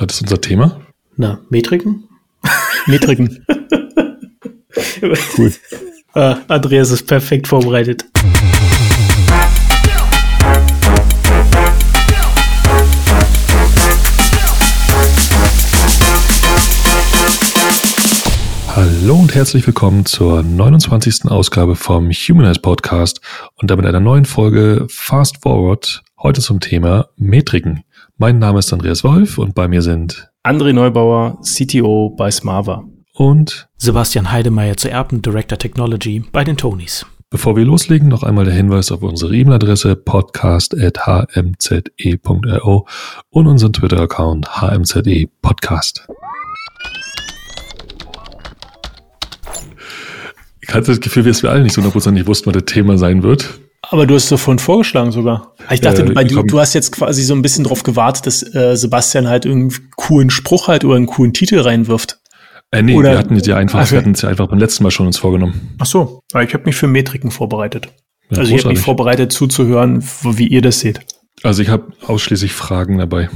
Was ist unser Thema? Na, Metriken? Metriken. cool. Uh, Andreas ist perfekt vorbereitet. Hallo und herzlich willkommen zur 29. Ausgabe vom Humanize Podcast und damit einer neuen Folge Fast Forward. Heute zum Thema Metriken. Mein Name ist Andreas Wolf und bei mir sind André Neubauer, CTO bei Smava. Und Sebastian Heidemeyer zu Erben, Director Technology bei den Tonys. Bevor wir loslegen, noch einmal der Hinweis auf unsere E-Mail-Adresse podcast.hmze.io und unseren Twitter-Account hmze podcast. Ich hatte das Gefühl, dass wir alle nicht so hundertprozentig wussten, was das Thema sein wird. Aber du hast es davon vorgeschlagen sogar. Ich dachte, äh, du, du, hast jetzt quasi so ein bisschen drauf gewartet, dass äh, Sebastian halt irgendwie einen coolen Spruch halt oder einen coolen Titel reinwirft. Äh, nee, oder, wir hatten es ja einfach, also, wir hatten es ja einfach beim letzten Mal schon uns vorgenommen. Ach so, ich habe mich für Metriken vorbereitet. Ja, also ich habe mich vorbereitet zuzuhören, wie ihr das seht. Also ich habe ausschließlich Fragen dabei.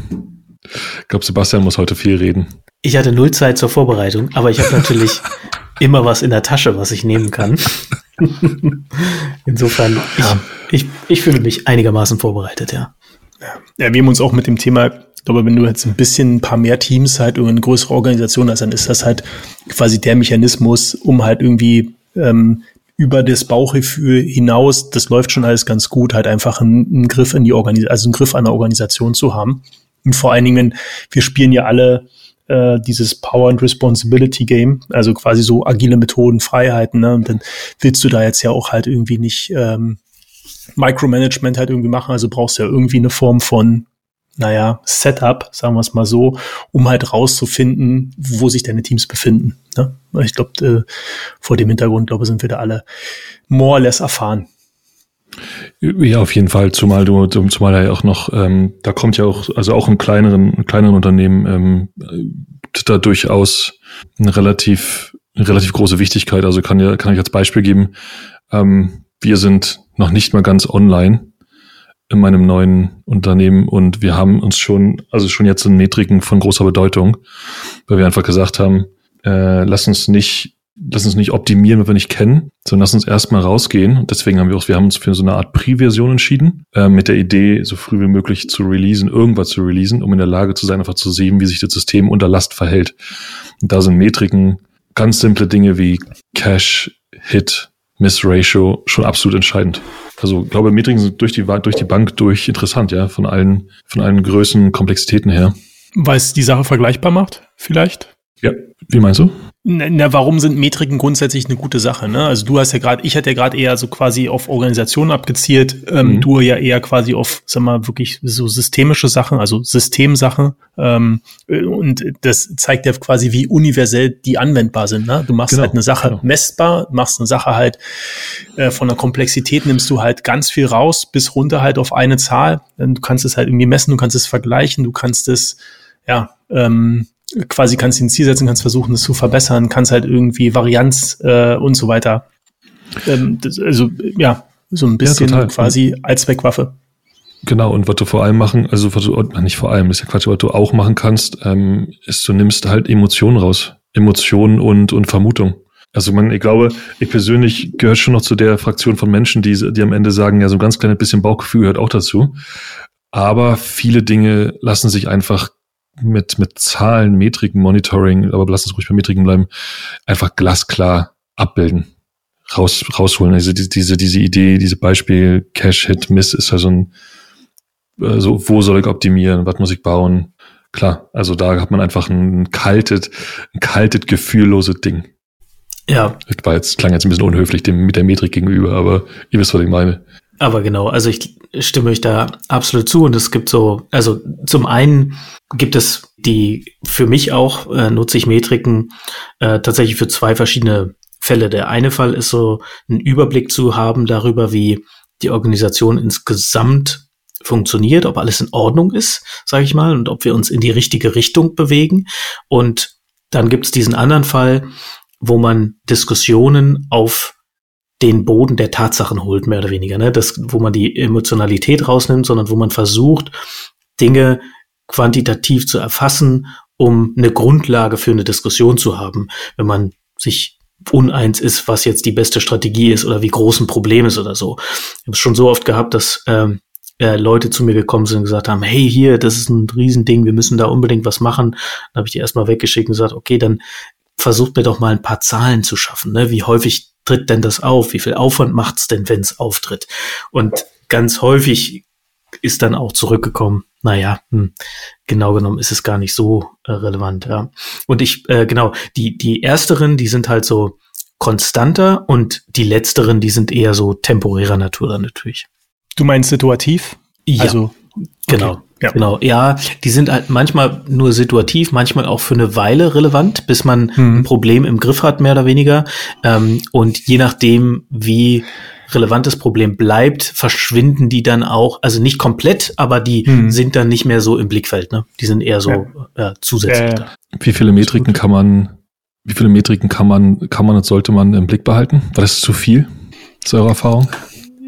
Ich glaube, Sebastian muss heute viel reden. Ich hatte null Zeit zur Vorbereitung, aber ich habe natürlich immer was in der Tasche, was ich nehmen kann. Insofern, ja. ich, ich, ich fühle mich einigermaßen vorbereitet, ja. Ja, wir haben uns auch mit dem Thema, ich glaube, wenn du jetzt ein bisschen ein paar mehr Teams halt oder eine größere Organisation hast, dann ist das halt quasi der Mechanismus, um halt irgendwie ähm, über das Bauchgefühl hinaus, das läuft schon alles ganz gut, halt einfach einen, einen Griff in die Organisation, also einen Griff an der Organisation zu haben. Und vor allen Dingen, wir spielen ja alle äh, dieses Power and Responsibility Game, also quasi so agile Methoden, Freiheiten, ne? Und dann willst du da jetzt ja auch halt irgendwie nicht ähm, Micromanagement halt irgendwie machen, also brauchst du ja irgendwie eine Form von naja, Setup, sagen wir es mal so, um halt rauszufinden, wo sich deine Teams befinden. Ne? Ich glaube, äh, vor dem Hintergrund, glaube sind wir da alle more or less erfahren. Ja, auf jeden Fall, zumal du, zumal er ja auch noch, ähm, da kommt ja auch, also auch in kleineren, in kleineren Unternehmen ähm, da durchaus eine relativ, eine relativ große Wichtigkeit. Also kann ja, kann ich als Beispiel geben, ähm, wir sind noch nicht mal ganz online in meinem neuen Unternehmen und wir haben uns schon, also schon jetzt in Metriken von großer Bedeutung, weil wir einfach gesagt haben, äh, lass uns nicht lass uns nicht optimieren, wenn wir nicht kennen, sondern lass uns erstmal rausgehen. Und deswegen haben wir auch, wir haben uns für so eine Art Pre-Version entschieden, äh, mit der Idee, so früh wie möglich zu releasen, irgendwas zu releasen, um in der Lage zu sein, einfach zu sehen, wie sich das System unter Last verhält. Und da sind Metriken, ganz simple Dinge wie Cache, Hit, Miss Ratio schon absolut entscheidend. Also ich glaube, Metriken sind durch die, durch die Bank durch interessant, ja, von allen, von allen Größen, Komplexitäten her. Weil es die Sache vergleichbar macht, vielleicht? Ja, wie meinst du? Na, warum sind Metriken grundsätzlich eine gute Sache? Ne? Also du hast ja gerade, ich hatte ja gerade eher so quasi auf Organisation abgezielt, ähm, mhm. du ja eher quasi auf, sag mal, wirklich so systemische Sachen, also Systemsachen. Ähm, und das zeigt ja quasi, wie universell die anwendbar sind. Ne? Du machst genau, halt eine Sache genau. messbar, machst eine Sache halt äh, von der Komplexität nimmst du halt ganz viel raus, bis runter halt auf eine Zahl. Du kannst es halt irgendwie messen, du kannst es vergleichen, du kannst es ja ähm, quasi kannst du ein Ziel setzen, kannst versuchen, es zu verbessern, kannst halt irgendwie Varianz äh, und so weiter. Ähm, das, also ja, so ein bisschen ja, quasi als Zweckwaffe. Genau, und was du vor allem machen, also was du, nicht vor allem, ist ja Quatsch, was du auch machen kannst, ähm, ist, du nimmst halt Emotionen raus. Emotionen und, und Vermutung. Also man, ich glaube, ich persönlich gehöre schon noch zu der Fraktion von Menschen, die, die am Ende sagen, ja, so ein ganz kleines bisschen Bauchgefühl gehört auch dazu. Aber viele Dinge lassen sich einfach mit, mit Zahlen, Metriken, Monitoring, aber lass uns ruhig bei Metriken bleiben, einfach glasklar abbilden, raus, rausholen. Also diese, diese Idee, diese Beispiel Cache, Hit, Miss ist ja so ein, äh, so, wo soll ich optimieren, was muss ich bauen? Klar, also da hat man einfach ein kaltes, ein kaltes, gefühlloses Ding. Ja. Das war jetzt, klang jetzt ein bisschen unhöflich dem, mit der Metrik gegenüber, aber ihr wisst, was ich meine. Aber genau, also ich stimme euch da absolut zu und es gibt so, also zum einen gibt es die, für mich auch äh, nutze ich Metriken äh, tatsächlich für zwei verschiedene Fälle. Der eine Fall ist so, einen Überblick zu haben darüber, wie die Organisation insgesamt funktioniert, ob alles in Ordnung ist, sage ich mal, und ob wir uns in die richtige Richtung bewegen. Und dann gibt es diesen anderen Fall, wo man Diskussionen auf den Boden der Tatsachen holt, mehr oder weniger. Ne? Das, wo man die Emotionalität rausnimmt, sondern wo man versucht, Dinge quantitativ zu erfassen, um eine Grundlage für eine Diskussion zu haben, wenn man sich uneins ist, was jetzt die beste Strategie ist oder wie groß ein Problem ist oder so. Ich habe es schon so oft gehabt, dass ähm, äh, Leute zu mir gekommen sind und gesagt haben, hey, hier, das ist ein Riesending, wir müssen da unbedingt was machen. Dann habe ich die erstmal weggeschickt und gesagt, okay, dann versucht mir doch mal ein paar Zahlen zu schaffen. Ne? Wie häufig tritt denn das auf? Wie viel Aufwand macht's denn, wenn es auftritt? Und ganz häufig ist dann auch zurückgekommen, naja, hm, genau genommen ist es gar nicht so äh, relevant, ja. Und ich, äh, genau, die, die ersteren, die sind halt so konstanter und die letzteren, die sind eher so temporärer Natur dann natürlich. Du meinst situativ? Ja. Also, genau. Okay. Ja. Genau, ja, die sind halt manchmal nur situativ, manchmal auch für eine Weile relevant, bis man mhm. ein Problem im Griff hat, mehr oder weniger. Ähm, und je nachdem, wie relevantes Problem bleibt, verschwinden die dann auch, also nicht komplett, aber die mhm. sind dann nicht mehr so im Blickfeld, ne? Die sind eher so ja. äh, zusätzlich äh, da. Wie viele Metriken kann man, wie viele Metriken kann man, kann man und sollte man im Blick behalten? War das zu viel? Zu eurer Erfahrung?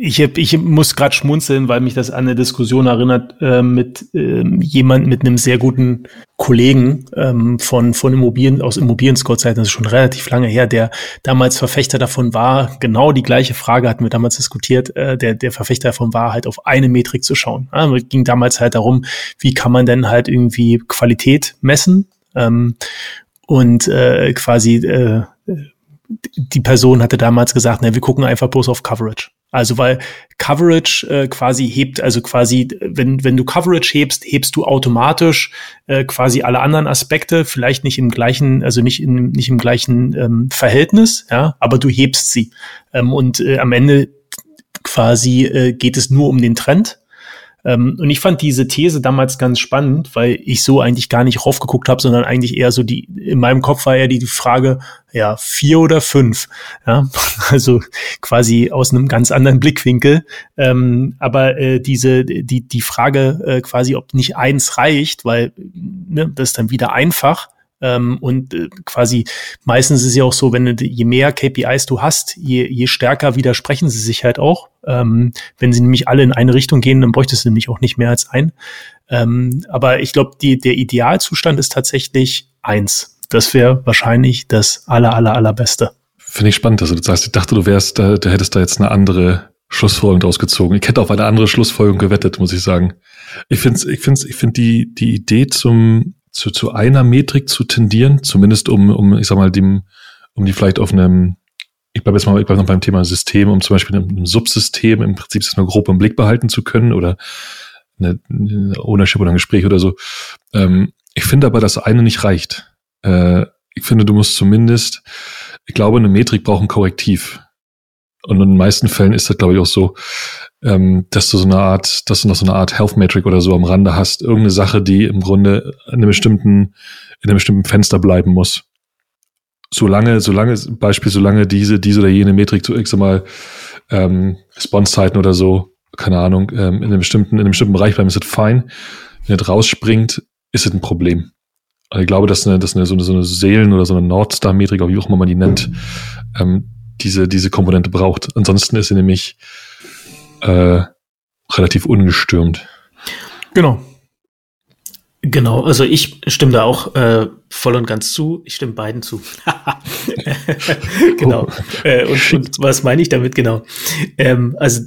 Ich, hab, ich muss gerade schmunzeln, weil mich das an eine Diskussion erinnert äh, mit ähm, jemand mit einem sehr guten Kollegen ähm, von von Immobilien aus Immobilien-Score-Zeiten, das ist schon relativ lange her, der damals Verfechter davon war. Genau die gleiche Frage hatten wir damals diskutiert. Äh, der der Verfechter davon war halt auf eine Metrik zu schauen. Also es ging damals halt darum, wie kann man denn halt irgendwie Qualität messen ähm, und äh, quasi äh, die Person hatte damals gesagt, na, wir gucken einfach bloß auf Coverage. Also weil Coverage äh, quasi hebt, also quasi, wenn, wenn du Coverage hebst, hebst du automatisch äh, quasi alle anderen Aspekte, vielleicht nicht im gleichen, also nicht, in, nicht im gleichen ähm, Verhältnis, ja, aber du hebst sie. Ähm, und äh, am Ende quasi äh, geht es nur um den Trend ähm, und ich fand diese These damals ganz spannend, weil ich so eigentlich gar nicht raufgeguckt habe, sondern eigentlich eher so die, in meinem Kopf war eher die, die Frage, ja, vier oder fünf. Ja, also quasi aus einem ganz anderen Blickwinkel. Ähm, aber äh, diese, die, die Frage äh, quasi, ob nicht eins reicht, weil ne, das ist dann wieder einfach. Ähm, und äh, quasi meistens ist es ja auch so, wenn du, je mehr KPIs du hast, je, je stärker widersprechen sie sich halt auch. Ähm, wenn sie nämlich alle in eine Richtung gehen, dann bräuchtest du nämlich auch nicht mehr als ein. Ähm, aber ich glaube, der Idealzustand ist tatsächlich eins. Das wäre wahrscheinlich das aller, aller, allerbeste. Finde ich spannend, also du sagst, ich dachte, du wärst, da, du hättest da jetzt eine andere Schlussfolgerung draus gezogen. Ich hätte auf eine andere Schlussfolgerung gewettet, muss ich sagen. Ich finde, ich finde, ich finde die die Idee zum zu, zu einer Metrik zu tendieren, zumindest um, um, ich sag mal, dem, um die vielleicht auf einem, ich bleibe jetzt mal, ich bleib noch beim Thema System, um zum Beispiel einem, Subsystem im Prinzip das mal grob im Blick behalten zu können oder eine, eine Ownership oder ein Gespräch oder so. Ähm, ich finde aber, dass eine nicht reicht. Äh, ich finde, du musst zumindest, ich glaube, eine Metrik braucht ein Korrektiv. Und in den meisten Fällen ist das, glaube ich, auch so, ähm, dass du so eine Art, dass du noch so eine Art Health Metric oder so am Rande hast, irgendeine Sache, die im Grunde in einem bestimmten, in einem bestimmten Fenster bleiben muss. Solange, solange, Beispiel, solange diese, diese oder jene Metrik zu x mal ähm, Response-Zeiten oder so, keine Ahnung, ähm, in einem bestimmten, in einem bestimmten Bereich bleiben, ist es fein. Wenn es rausspringt, ist es ein Problem. Also ich glaube, dass eine, dass eine, so eine, so eine Seelen- oder so eine Nordstar-Metrik, wie auch immer man die nennt, ähm, diese, diese Komponente braucht. Ansonsten ist sie nämlich äh, relativ ungestürmt. Genau. Genau, also ich stimme da auch äh, voll und ganz zu. Ich stimme beiden zu. genau. Oh. Äh, und, und, was meine ich damit genau? Ähm, also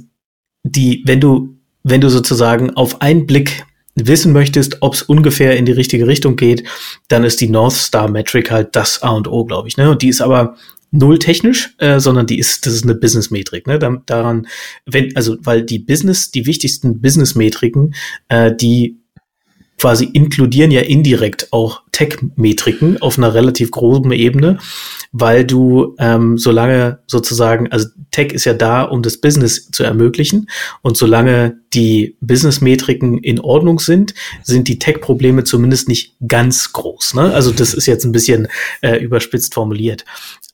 die, wenn du, wenn du sozusagen auf einen Blick wissen möchtest, ob es ungefähr in die richtige Richtung geht, dann ist die North Star Metric halt das A und O, glaube ich. Ne? Und die ist aber null technisch, äh, sondern die ist, das ist eine Business-Metrik. Ne? Da, daran, wenn, also, weil die Business, die wichtigsten Business-Metriken, äh, die quasi inkludieren ja indirekt auch Tech-Metriken auf einer relativ groben Ebene, weil du ähm, solange sozusagen, also Tech ist ja da, um das Business zu ermöglichen und solange die Business-Metriken in Ordnung sind, sind die Tech-Probleme zumindest nicht ganz groß. Ne? Also das ist jetzt ein bisschen äh, überspitzt formuliert.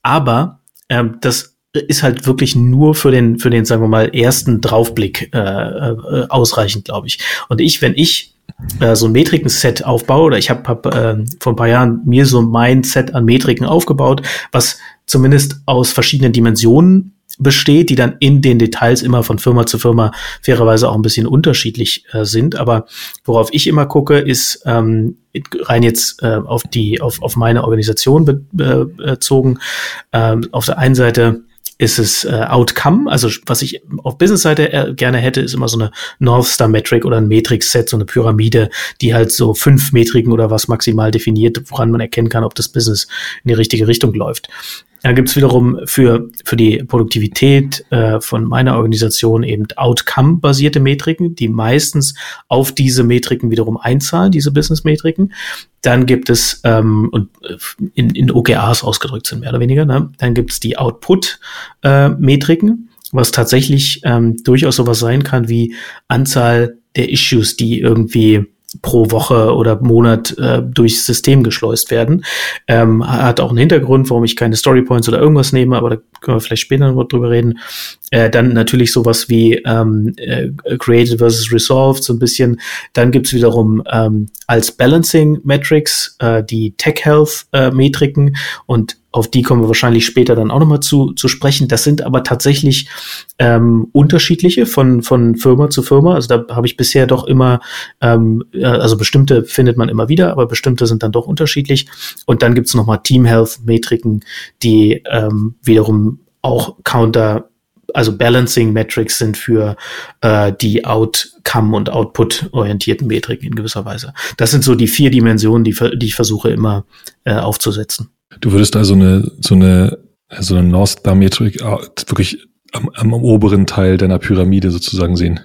Aber ähm, das ist halt wirklich nur für den, für den, sagen wir mal, ersten Draufblick äh, äh, ausreichend, glaube ich. Und ich, wenn ich äh, so ein Metriken-Set aufbaue, oder ich habe hab, äh, vor ein paar Jahren mir so mein Set an Metriken aufgebaut, was zumindest aus verschiedenen Dimensionen besteht, die dann in den Details immer von Firma zu Firma fairerweise auch ein bisschen unterschiedlich äh, sind. Aber worauf ich immer gucke, ist ähm, rein jetzt äh, auf die auf, auf meine Organisation be bezogen. Ähm, auf der einen Seite ist es äh, Outcome, also was ich auf Business-Seite äh, gerne hätte, ist immer so eine North Star Metric oder ein Matrix-Set, so eine Pyramide, die halt so fünf Metriken oder was maximal definiert, woran man erkennen kann, ob das Business in die richtige Richtung läuft. Da gibt's wiederum für, für die Produktivität äh, von meiner Organisation eben Outcome-basierte Metriken, die meistens auf diese Metriken wiederum einzahlen, diese Business-Metriken. Dann gibt es, ähm, und äh, in, in OKRs ausgedrückt sind mehr oder weniger, ne? dann gibt's die Output-Metriken, äh, was tatsächlich ähm, durchaus sowas sein kann wie Anzahl der Issues, die irgendwie pro Woche oder Monat äh, durchs System geschleust werden. Ähm, hat auch einen Hintergrund, warum ich keine Storypoints oder irgendwas nehme, aber da können wir vielleicht später noch drüber reden. Äh, dann natürlich sowas wie ähm, äh, Created versus Resolved, so ein bisschen. Dann gibt's wiederum ähm, als Balancing Metrics äh, die Tech Health äh, Metriken und auf die kommen wir wahrscheinlich später dann auch nochmal zu, zu sprechen. Das sind aber tatsächlich ähm, unterschiedliche von, von Firma zu Firma. Also da habe ich bisher doch immer, ähm, also bestimmte findet man immer wieder, aber bestimmte sind dann doch unterschiedlich. Und dann gibt's nochmal Team Health Metriken, die ähm, wiederum auch Counter also Balancing Metrics sind für äh, die Outcome- und Output-orientierten Metriken in gewisser Weise. Das sind so die vier Dimensionen, die, die ich versuche immer äh, aufzusetzen. Du würdest also eine, so eine, so eine North Star Metrik äh, wirklich am, am oberen Teil deiner Pyramide sozusagen sehen.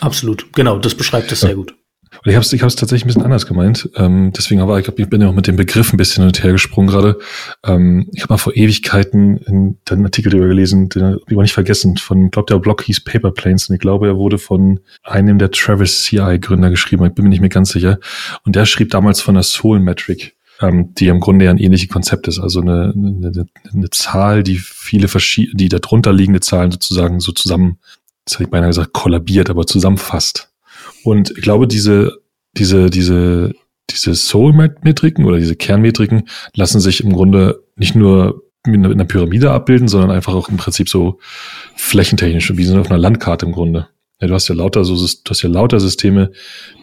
Absolut, genau, das beschreibt es sehr gut. Und ich habe es ich hab's tatsächlich ein bisschen anders gemeint. Ähm, deswegen aber ich, glaub, ich bin ja auch mit dem Begriff ein bisschen hin und her gesprungen gerade. Ähm, ich habe mal vor Ewigkeiten in den Artikel darüber gelesen, den habe ich nicht vergessen, von, glaube der Blog hieß Paper Planes und ich glaube, er wurde von einem der Travis CI-Gründer geschrieben. Ich bin mir nicht mehr ganz sicher. Und der schrieb damals von der Soul Metric ähm, die im Grunde ja ein ähnliches Konzept ist. Also eine, eine, eine Zahl, die viele verschiedene, die darunter liegende Zahlen sozusagen so zusammen, das hätte ich beinahe gesagt, kollabiert, aber zusammenfasst. Und ich glaube, diese, diese, diese, diese Soul-Metriken oder diese Kernmetriken lassen sich im Grunde nicht nur in einer Pyramide abbilden, sondern einfach auch im Prinzip so flächentechnisch, wie so auf einer Landkarte im Grunde. Ja, du hast ja lauter so, du hast ja lauter Systeme,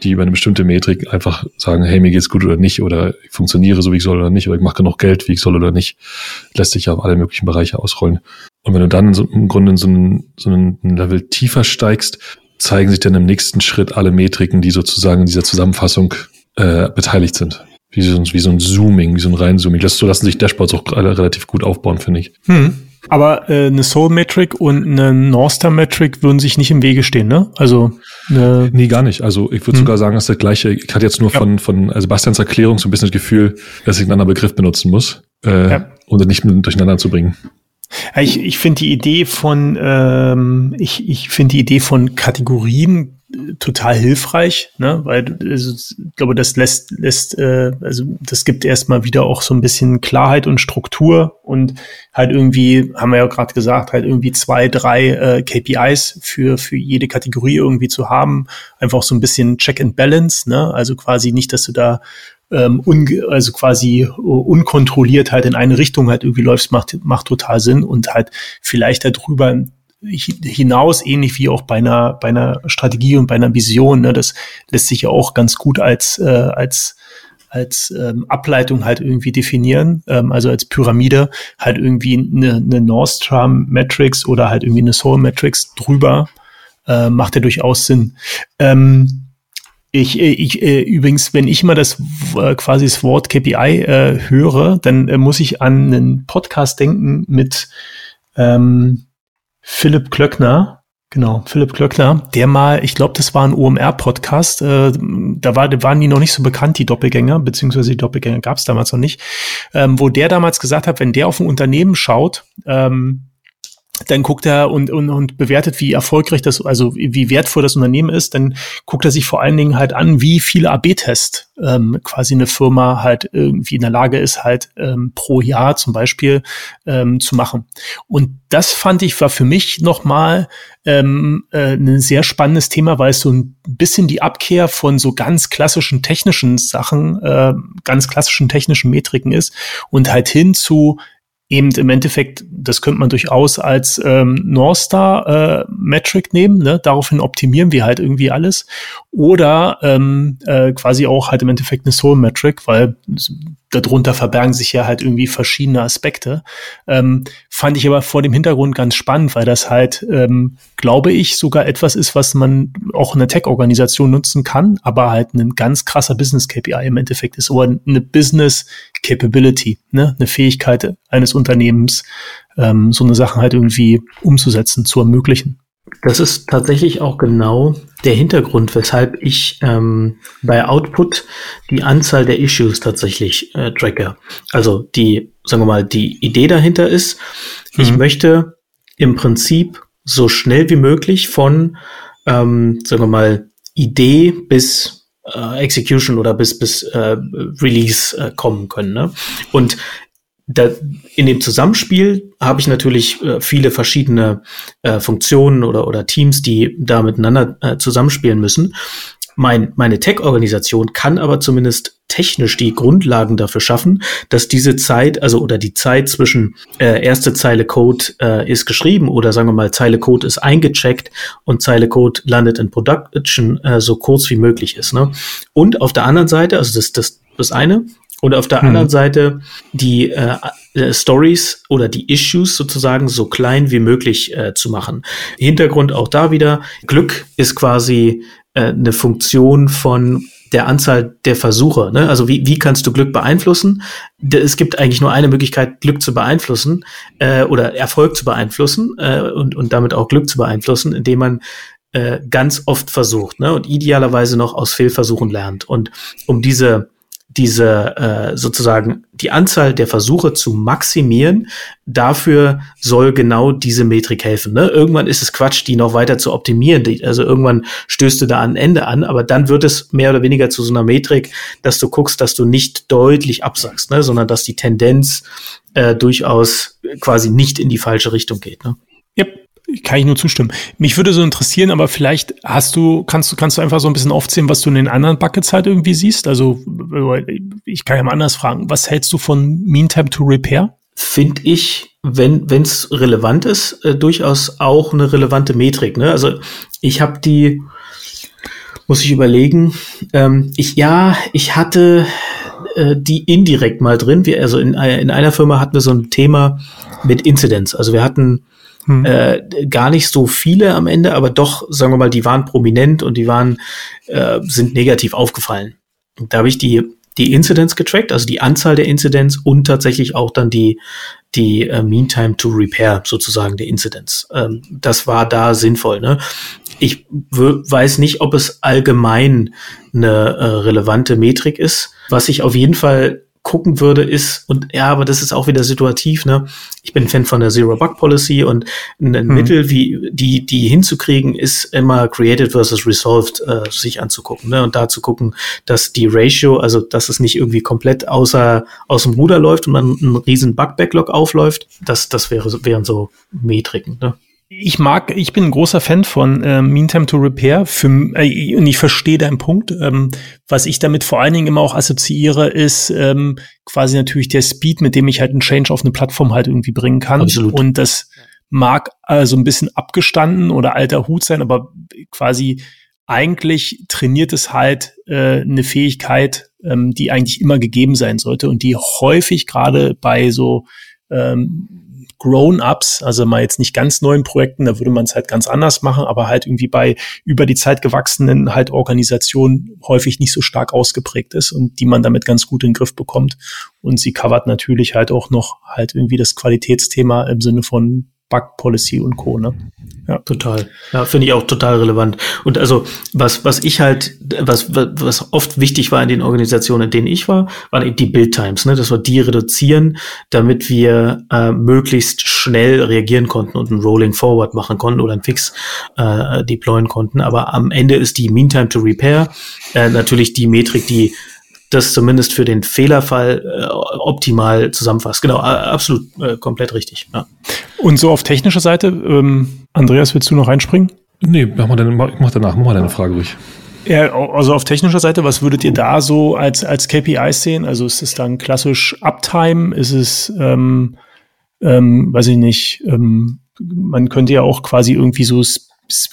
die über eine bestimmte Metrik einfach sagen, hey, mir geht's gut oder nicht, oder ich funktioniere so, wie ich soll oder nicht, oder ich mache genug Geld, wie ich soll oder nicht. Lässt sich ja auf alle möglichen Bereiche ausrollen. Und wenn du dann so, im Grunde in so einen, so einen Level tiefer steigst, zeigen sich dann im nächsten Schritt alle Metriken, die sozusagen in dieser Zusammenfassung äh, beteiligt sind. Wie so, wie so ein Zooming, wie so ein Reinzooming. Das, so lassen sich Dashboards auch relativ gut aufbauen, finde ich. Hm. Aber äh, eine Soul-Metric und eine North-Star-Metric würden sich nicht im Wege stehen, ne? Also eine Nee, gar nicht. Also ich würde hm. sogar sagen, dass das gleiche, ich hatte jetzt nur ja. von, von also Sebastians Erklärung so ein bisschen das Gefühl, dass ich einen anderen Begriff benutzen muss, äh, ja. um das nicht durcheinander zu bringen. Ich, ich finde die Idee von, ähm, ich, ich finde die Idee von Kategorien total hilfreich, ne? weil also, ich glaube, das lässt, lässt äh, also das gibt erstmal wieder auch so ein bisschen Klarheit und Struktur und halt irgendwie, haben wir ja gerade gesagt, halt irgendwie zwei, drei äh, KPIs für, für jede Kategorie irgendwie zu haben. Einfach so ein bisschen Check and Balance, ne? Also quasi nicht, dass du da ähm, un, also quasi unkontrolliert halt in eine Richtung halt irgendwie läufst, macht, macht total Sinn und halt vielleicht darüber hinaus, ähnlich wie auch bei einer, bei einer Strategie und bei einer Vision. Ne? Das lässt sich ja auch ganz gut als, äh, als als ähm, Ableitung halt irgendwie definieren, ähm, also als Pyramide halt irgendwie eine, eine Nostrum Matrix oder halt irgendwie eine Soul Matrix drüber, äh, macht ja durchaus Sinn. Ähm, ich, ich äh, übrigens, wenn ich mal das äh, quasi das Wort KPI äh, höre, dann äh, muss ich an einen Podcast denken mit ähm, Philipp Klöckner, genau, Philipp Klöckner, der mal, ich glaube, das war ein OMR-Podcast, äh, da war, waren die noch nicht so bekannt, die Doppelgänger, beziehungsweise die Doppelgänger gab es damals noch nicht, ähm, wo der damals gesagt hat, wenn der auf ein Unternehmen schaut, ähm, dann guckt er und, und, und bewertet, wie erfolgreich das, also wie wertvoll das Unternehmen ist, dann guckt er sich vor allen Dingen halt an, wie viele AB-Tests ähm, quasi eine Firma halt irgendwie in der Lage ist, halt ähm, pro Jahr zum Beispiel ähm, zu machen. Und das fand ich war für mich nochmal ähm, äh, ein sehr spannendes Thema, weil es so ein bisschen die Abkehr von so ganz klassischen technischen Sachen, äh, ganz klassischen technischen Metriken ist und halt hin zu eben im Endeffekt, das könnte man durchaus als ähm, North Star äh, Metric nehmen, ne? daraufhin optimieren wir halt irgendwie alles. Oder ähm, äh, quasi auch halt im Endeffekt eine Soul Metric, weil darunter verbergen sich ja halt irgendwie verschiedene Aspekte. Ähm, fand ich aber vor dem Hintergrund ganz spannend, weil das halt, ähm, glaube ich, sogar etwas ist, was man auch in der Tech-Organisation nutzen kann, aber halt ein ganz krasser Business-KPI im Endeffekt ist oder eine Business-Capability, ne? eine Fähigkeit eines Unternehmens, ähm, so eine Sache halt irgendwie umzusetzen, zu ermöglichen. Das ist tatsächlich auch genau der Hintergrund, weshalb ich ähm, bei Output die Anzahl der Issues tatsächlich äh, tracke. Also die, sagen wir mal, die Idee dahinter ist, mhm. ich möchte im Prinzip so schnell wie möglich von, ähm, sagen wir mal, Idee bis äh, Execution oder bis bis äh, Release äh, kommen können. Ne? Und da, in dem Zusammenspiel habe ich natürlich äh, viele verschiedene äh, Funktionen oder, oder Teams, die da miteinander äh, zusammenspielen müssen. Mein, meine Tech-Organisation kann aber zumindest technisch die Grundlagen dafür schaffen, dass diese Zeit, also oder die Zeit zwischen äh, erste Zeile Code äh, ist geschrieben oder sagen wir mal Zeile Code ist eingecheckt und Zeile Code landet in Production äh, so kurz wie möglich ist. Ne? Und auf der anderen Seite, also das, das, das eine, und auf der hm. anderen Seite die äh, äh, Stories oder die Issues sozusagen so klein wie möglich äh, zu machen. Hintergrund auch da wieder. Glück ist quasi äh, eine Funktion von der Anzahl der Versuche. Ne? Also wie, wie kannst du Glück beeinflussen? Es gibt eigentlich nur eine Möglichkeit, Glück zu beeinflussen äh, oder Erfolg zu beeinflussen äh, und, und damit auch Glück zu beeinflussen, indem man äh, ganz oft versucht ne? und idealerweise noch aus Fehlversuchen lernt. Und um diese diese äh, sozusagen die Anzahl der Versuche zu maximieren, dafür soll genau diese Metrik helfen. Ne? Irgendwann ist es Quatsch, die noch weiter zu optimieren. Also irgendwann stößt du da ein Ende an, aber dann wird es mehr oder weniger zu so einer Metrik, dass du guckst, dass du nicht deutlich absagst, ne? sondern dass die Tendenz äh, durchaus quasi nicht in die falsche Richtung geht. Ne? Yep. Kann ich nur zustimmen. Mich würde so interessieren, aber vielleicht hast du, kannst du, kannst du einfach so ein bisschen aufzählen, was du in den anderen Buckets halt irgendwie siehst? Also, ich kann ja mal anders fragen. Was hältst du von Mean Time to Repair? Finde ich, wenn es relevant ist, äh, durchaus auch eine relevante Metrik. Ne? Also, ich habe die, muss ich überlegen, ähm, ich, ja, ich hatte äh, die indirekt mal drin. Wir, also in, in einer Firma hatten wir so ein Thema mit Incidents. Also wir hatten hm. Äh, gar nicht so viele am Ende, aber doch, sagen wir mal, die waren prominent und die waren, äh, sind negativ aufgefallen. Und da habe ich die, die Incidents getrackt, also die Anzahl der Incidents und tatsächlich auch dann die, die äh, Mean Time to Repair sozusagen der Incidents. Ähm, das war da sinnvoll. Ne? Ich weiß nicht, ob es allgemein eine äh, relevante Metrik ist. Was ich auf jeden Fall gucken würde, ist, und ja, aber das ist auch wieder situativ, ne? Ich bin Fan von der Zero-Bug-Policy und ein hm. Mittel, wie die, die hinzukriegen, ist immer Created versus Resolved äh, sich anzugucken, ne? Und da zu gucken, dass die Ratio, also dass es nicht irgendwie komplett außer aus dem Ruder läuft und man einen riesen Bug-Backlog aufläuft, das, das wäre, wären so Metriken, ne? Ich mag, ich bin ein großer Fan von äh, Meantime to Repair für, äh, und ich verstehe deinen Punkt. Ähm, was ich damit vor allen Dingen immer auch assoziiere, ist ähm, quasi natürlich der Speed, mit dem ich halt einen Change auf eine Plattform halt irgendwie bringen kann. Absolut. Und das mag also ein bisschen abgestanden oder alter Hut sein, aber quasi eigentlich trainiert es halt äh, eine Fähigkeit, ähm, die eigentlich immer gegeben sein sollte und die häufig gerade bei so ähm, Grown-ups, also mal jetzt nicht ganz neuen Projekten, da würde man es halt ganz anders machen, aber halt irgendwie bei über die Zeit gewachsenen halt Organisationen häufig nicht so stark ausgeprägt ist und die man damit ganz gut in den Griff bekommt. Und sie covert natürlich halt auch noch halt irgendwie das Qualitätsthema im Sinne von Bug Policy und Co. Ne? Ja, total. Ja, finde ich auch total relevant. Und also was was ich halt was was oft wichtig war in den Organisationen, in denen ich war, waren eben die Build Times. Ne, dass wir die reduzieren, damit wir äh, möglichst schnell reagieren konnten und ein Rolling Forward machen konnten oder ein Fix äh, deployen konnten. Aber am Ende ist die Meantime to Repair äh, natürlich die Metrik, die das zumindest für den Fehlerfall äh, optimal zusammenfasst. Genau, absolut äh, komplett richtig. Ja. Und so auf technischer Seite, ähm, Andreas, willst du noch reinspringen? Nee, mach mal deine, mach danach, mach mal deine Frage ruhig. Ja, also auf technischer Seite, was würdet ihr da so als, als KPIs sehen? Also ist es dann klassisch Uptime? Ist es ähm, ähm, weiß ich nicht, ähm, man könnte ja auch quasi irgendwie so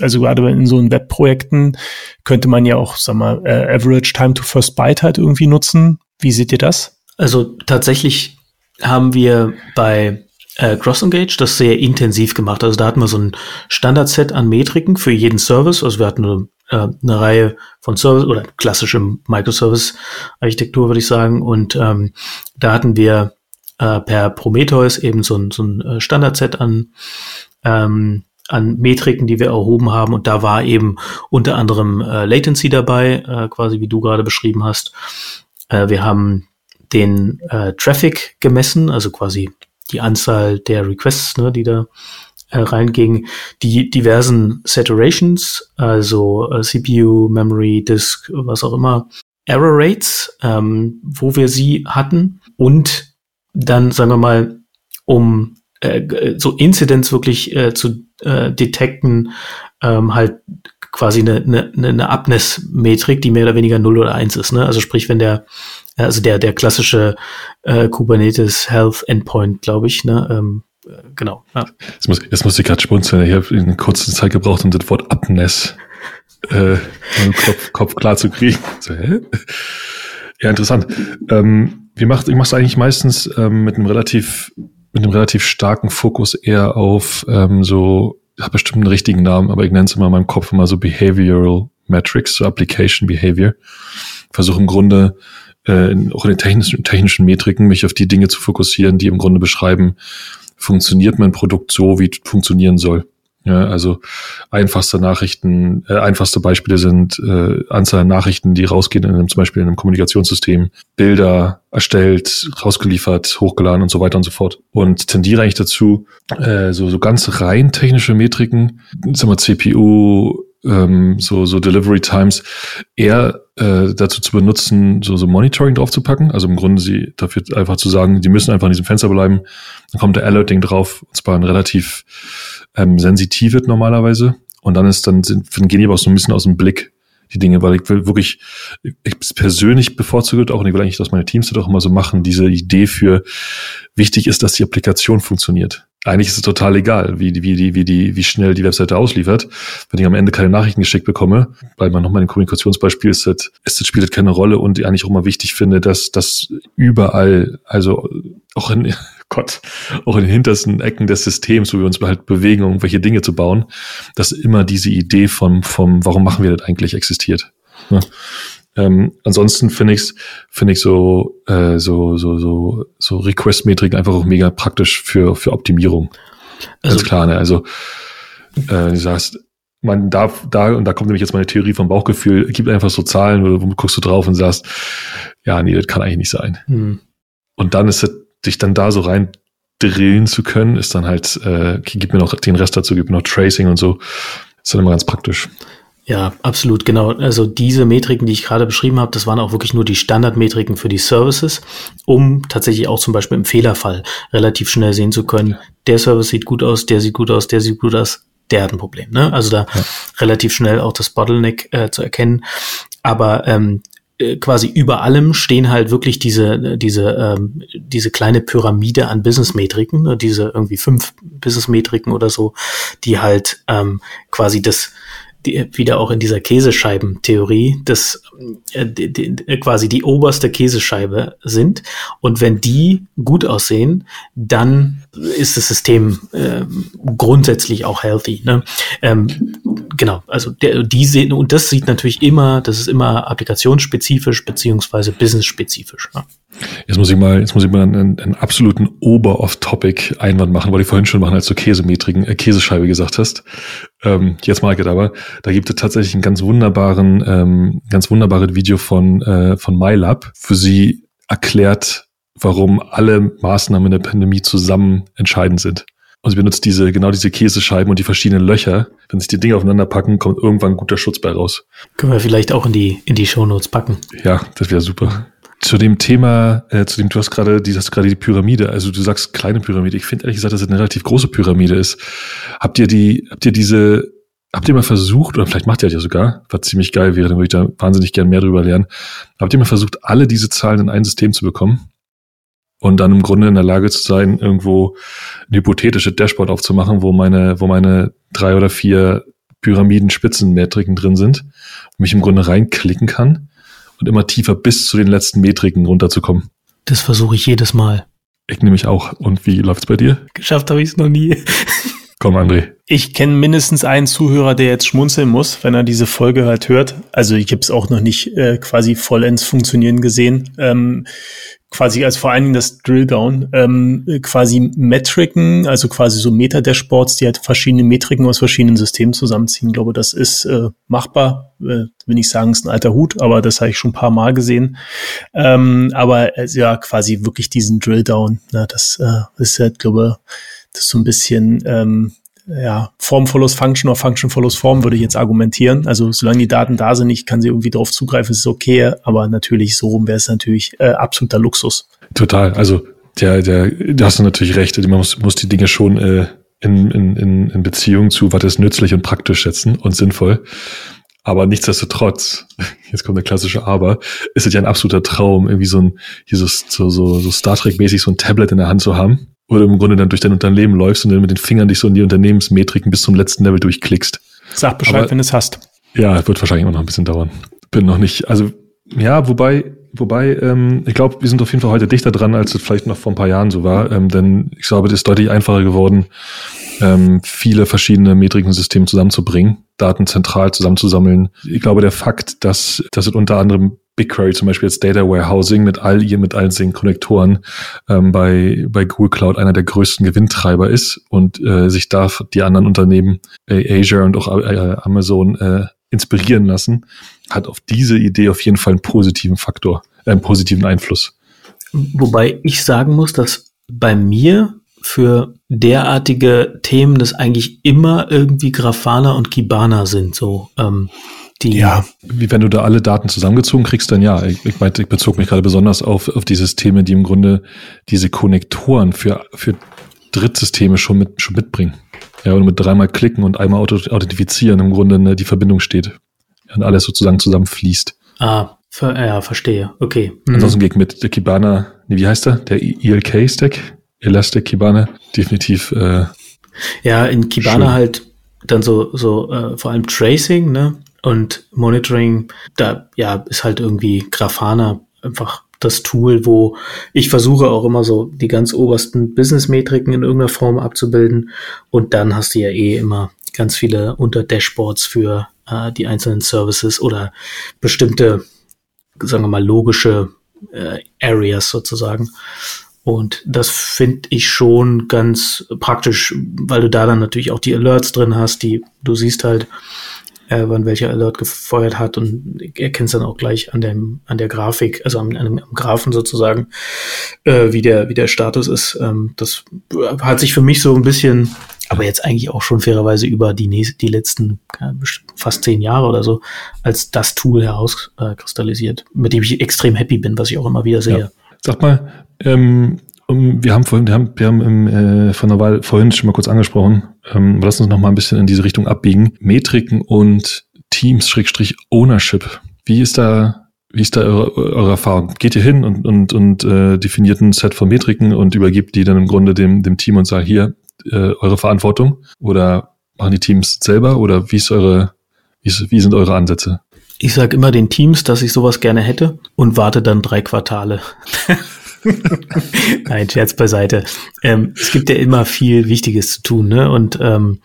also gerade in so Webprojekten könnte man ja auch, sag mal, äh, Average Time to First Byte halt irgendwie nutzen. Wie seht ihr das? Also tatsächlich haben wir bei äh, CrossEngage das sehr intensiv gemacht. Also da hatten wir so ein Standardset an Metriken für jeden Service. Also wir hatten eine, äh, eine Reihe von Service oder klassische Microservice-Architektur, würde ich sagen. Und ähm, da hatten wir äh, per Prometheus eben so ein, so ein äh, Standardset an ähm, an Metriken, die wir erhoben haben. Und da war eben unter anderem äh, Latency dabei, äh, quasi wie du gerade beschrieben hast. Äh, wir haben den äh, Traffic gemessen, also quasi die Anzahl der Requests, ne, die da äh, reingingen, die diversen Saturations, also äh, CPU, Memory, Disk, was auch immer, Error Rates, ähm, wo wir sie hatten und dann, sagen wir mal, um äh, so Incidents wirklich äh, zu äh, detekten, ähm, halt quasi eine, eine, eine Abness-Metrik, die mehr oder weniger 0 oder 1 ist. Ne? Also sprich, wenn der, also der, der klassische äh, Kubernetes Health Endpoint, glaube ich, ne? Ähm, äh, genau. Ja. Jetzt, muss, jetzt muss ich gerade spunzeln. Ich habe eine kurze Zeit gebraucht, um das Wort Abness äh, im Kopf, Kopf klar zu kriegen. So, hä? Ja, interessant. Ähm, wie macht, ich mache es eigentlich meistens ähm, mit einem relativ mit einem relativ starken Fokus eher auf ähm, so, ich habe bestimmt einen richtigen Namen, aber ich nenne es immer in meinem Kopf immer so Behavioral Metrics, so Application Behavior. Versuche im Grunde äh, auch in den technischen, technischen Metriken mich auf die Dinge zu fokussieren, die im Grunde beschreiben, funktioniert mein Produkt so, wie es funktionieren soll. Ja, also einfachste Nachrichten, äh, einfachste Beispiele sind äh, Anzahl Nachrichten, die rausgehen in einem, zum Beispiel in einem Kommunikationssystem, Bilder erstellt, rausgeliefert, hochgeladen und so weiter und so fort. Und tendiere eigentlich dazu, äh, so, so ganz rein technische Metriken, sagen wir CPU, ähm, so, so Delivery Times eher äh, dazu zu benutzen, so, so Monitoring draufzupacken. Also im Grunde sie dafür einfach zu sagen, die müssen einfach in diesem Fenster bleiben. Dann kommt der Alerting drauf, und zwar ein relativ ähm, sensitiv wird normalerweise. Und dann ist dann, sind, gehen die aber auch so ein bisschen aus dem Blick, die Dinge, weil ich will wirklich, ich persönlich bevorzuge auch, und ich will eigentlich, dass meine Teams das auch immer so machen, diese Idee für wichtig ist, dass die Applikation funktioniert. Eigentlich ist es total egal, wie, wie, die, wie, die, wie schnell die Webseite ausliefert. Wenn ich am Ende keine Nachrichten geschickt bekomme, weil man nochmal ein Kommunikationsbeispiel ist, das, ist das spielt das keine Rolle und ich eigentlich auch mal wichtig finde, dass das überall, also auch in, Gott, auch in den hintersten Ecken des Systems, wo wir uns halt bewegen, um irgendwelche Dinge zu bauen, dass immer diese Idee vom, vom, warum machen wir das eigentlich existiert. Ja. Ähm, ansonsten finde ich finde ich so, äh, so, so, so, so Request-Metriken einfach auch mega praktisch für, für Optimierung. Also, Ganz klar, ne? Also, äh, du sagst, man darf da, und da kommt nämlich jetzt meine Theorie vom Bauchgefühl, gibt einfach so Zahlen, wo, wo guckst du drauf und sagst, ja, nee, das kann eigentlich nicht sein. Hm. Und dann ist es dich dann da so rein drillen zu können, ist dann halt, äh, gib mir noch den Rest dazu, gib mir noch Tracing und so. Ist dann immer ganz praktisch. Ja, absolut, genau. Also diese Metriken, die ich gerade beschrieben habe, das waren auch wirklich nur die Standardmetriken für die Services, um tatsächlich auch zum Beispiel im Fehlerfall relativ schnell sehen zu können, der Service sieht gut aus, der sieht gut aus, der sieht gut aus, der hat ein Problem. Ne? Also da ja. relativ schnell auch das Bottleneck äh, zu erkennen. Aber ähm, äh, quasi über allem stehen halt wirklich diese, diese, ähm, diese kleine Pyramide an Business-Metriken, ne, diese irgendwie fünf Business-Metriken oder so, die halt ähm, quasi das, die, wieder auch in dieser Käsescheibentheorie, das äh, die, die, quasi die oberste Käsescheibe sind. Und wenn die gut aussehen, dann ist das System äh, grundsätzlich auch healthy. Ne? Ähm, genau, also der, die sehen, und das sieht natürlich immer, das ist immer applikationsspezifisch beziehungsweise businessspezifisch. Ne? Jetzt muss ich mal, jetzt muss ich mal einen, einen absoluten Ober-off-Topic-Einwand machen, weil ich vorhin schon machen, als du Käsemetriken, äh, Käsescheibe gesagt hast. Ähm, jetzt mag ich aber, da gibt es tatsächlich einen ganz wunderbaren, ähm, ganz wunderbares Video von, äh, von MyLab, wo sie erklärt, warum alle Maßnahmen in der Pandemie zusammen entscheidend sind. Und sie benutzt diese, genau diese Käsescheiben und die verschiedenen Löcher. Wenn sich die Dinge aufeinander packen, kommt irgendwann ein guter Schutz bei raus. Können wir vielleicht auch in die, in die Shownotes packen. Ja, das wäre super. Zu dem Thema, äh, zu dem du hast gerade, die hast gerade die Pyramide, also du sagst kleine Pyramide. Ich finde ehrlich gesagt, dass es eine relativ große Pyramide ist. Habt ihr die, habt ihr diese, habt ihr mal versucht, oder vielleicht macht ihr das ja sogar, was ziemlich geil wäre, dann würde ich da wahnsinnig gern mehr drüber lernen. Habt ihr mal versucht, alle diese Zahlen in ein System zu bekommen? und dann im Grunde in der Lage zu sein, irgendwo ein hypothetisches Dashboard aufzumachen, wo meine, wo meine drei oder vier Pyramiden-Spitzenmetriken drin sind, mich im Grunde reinklicken kann und immer tiefer bis zu den letzten Metriken runterzukommen. Das versuche ich jedes Mal. Ich nehme mich auch. Und wie läuft's bei dir? Geschafft habe ich es noch nie. Komm, André. Ich kenne mindestens einen Zuhörer, der jetzt schmunzeln muss, wenn er diese Folge halt hört. Also ich habe es auch noch nicht äh, quasi vollends funktionieren gesehen. Ähm, quasi als vor allen Dingen das Drilldown, ähm, quasi Metriken, also quasi so Meta-Dashboards, die halt verschiedene Metriken aus verschiedenen Systemen zusammenziehen. Ich glaube, das ist äh, machbar. Äh, will ich sagen, ist ein alter Hut, aber das habe ich schon ein paar Mal gesehen. Ähm, aber äh, ja, quasi wirklich diesen Drilldown. Ne, das äh, ist halt, glaube das ist so ein bisschen ähm, ja, Form follows Function oder Function follows Form, würde ich jetzt argumentieren. Also solange die Daten da sind, ich kann sie irgendwie drauf zugreifen, ist okay, aber natürlich so rum wäre es natürlich äh, absoluter Luxus. Total. Also der, der, da hast du natürlich recht. Man muss, muss die Dinge schon äh, in, in, in Beziehung zu, was ist nützlich und praktisch setzen und sinnvoll. Aber nichtsdestotrotz, jetzt kommt der klassische Aber, ist es ja ein absoluter Traum, irgendwie so ein, hier so, so, so Star Trek-mäßig so ein Tablet in der Hand zu haben oder im Grunde dann durch dein Unternehmen läufst und dann mit den Fingern dich so in die Unternehmensmetriken bis zum letzten Level durchklickst. Sag Bescheid, Aber, wenn es hast. Ja, wird wahrscheinlich immer noch ein bisschen dauern. Bin noch nicht, also ja, wobei, wobei, ähm, ich glaube, wir sind auf jeden Fall heute dichter dran, als es vielleicht noch vor ein paar Jahren so war. Ähm, denn ich glaube, es ist deutlich einfacher geworden, ähm, viele verschiedene Metrikensysteme zusammenzubringen, Daten zentral zusammenzusammeln. Ich glaube, der Fakt, dass, dass es unter anderem BigQuery zum Beispiel als Data Warehousing mit all ihr, mit all den Konnektoren ähm, bei, bei Google Cloud einer der größten Gewinntreiber ist und äh, sich da die anderen Unternehmen, äh, Azure und auch äh, Amazon, äh, inspirieren lassen, hat auf diese Idee auf jeden Fall einen positiven Faktor, äh, einen positiven Einfluss. Wobei ich sagen muss, dass bei mir für derartige Themen das eigentlich immer irgendwie Grafana und Kibana sind, so. Ähm, die. Ja, wie wenn du da alle Daten zusammengezogen kriegst, dann ja. Ich, ich meinte, ich bezog mich gerade besonders auf, auf die Systeme, die im Grunde diese Konnektoren für, für Drittsysteme schon, mit, schon mitbringen. Ja, und mit dreimal klicken und einmal authentifizieren im Grunde ne, die Verbindung steht. Und alles sozusagen zusammenfließt. Ah, ver ja, verstehe. Okay. Mhm. Ansonsten geht mit der Kibana, nee, wie heißt der? Der ELK-Stack? Elastic Kibana, definitiv. Äh, ja, in Kibana schön. halt dann so, so äh, vor allem Tracing, ne? Und Monitoring, da ja, ist halt irgendwie Grafana einfach das Tool, wo ich versuche auch immer so die ganz obersten Business-Metriken in irgendeiner Form abzubilden. Und dann hast du ja eh immer ganz viele Unter-Dashboards für äh, die einzelnen Services oder bestimmte, sagen wir mal, logische äh, Areas sozusagen. Und das finde ich schon ganz praktisch, weil du da dann natürlich auch die Alerts drin hast, die du siehst halt, äh, wann welcher Alert gefeuert hat und erkennst dann auch gleich an dem an der Grafik, also am, am, am Graphen sozusagen, äh, wie der wie der Status ist. Ähm, das hat sich für mich so ein bisschen, aber jetzt eigentlich auch schon fairerweise über die nächsten, die letzten ja, fast zehn Jahre oder so als das Tool herauskristallisiert, äh, mit dem ich extrem happy bin, was ich auch immer wieder sehe. Ja. Sag mal, ähm, wir haben vorhin, wir haben, wir haben im, äh, von der Wahl vorhin schon mal kurz angesprochen. Ähm, lass uns noch mal ein bisschen in diese Richtung abbiegen. Metriken und Teams, Schrägstrich Ownership. Wie ist da, wie ist da eure, eure Erfahrung? Geht ihr hin und, und, und äh, definiert ein Set von Metriken und übergibt die dann im Grunde dem, dem Team und sagt, hier, äh, eure Verantwortung? Oder machen die Teams selber? Oder wie ist eure, wie, ist, wie sind eure Ansätze? Ich sage immer den Teams, dass ich sowas gerne hätte und warte dann drei Quartale. Nein, Scherz beiseite. Ähm, es gibt ja immer viel Wichtiges zu tun, ne? Und ähm,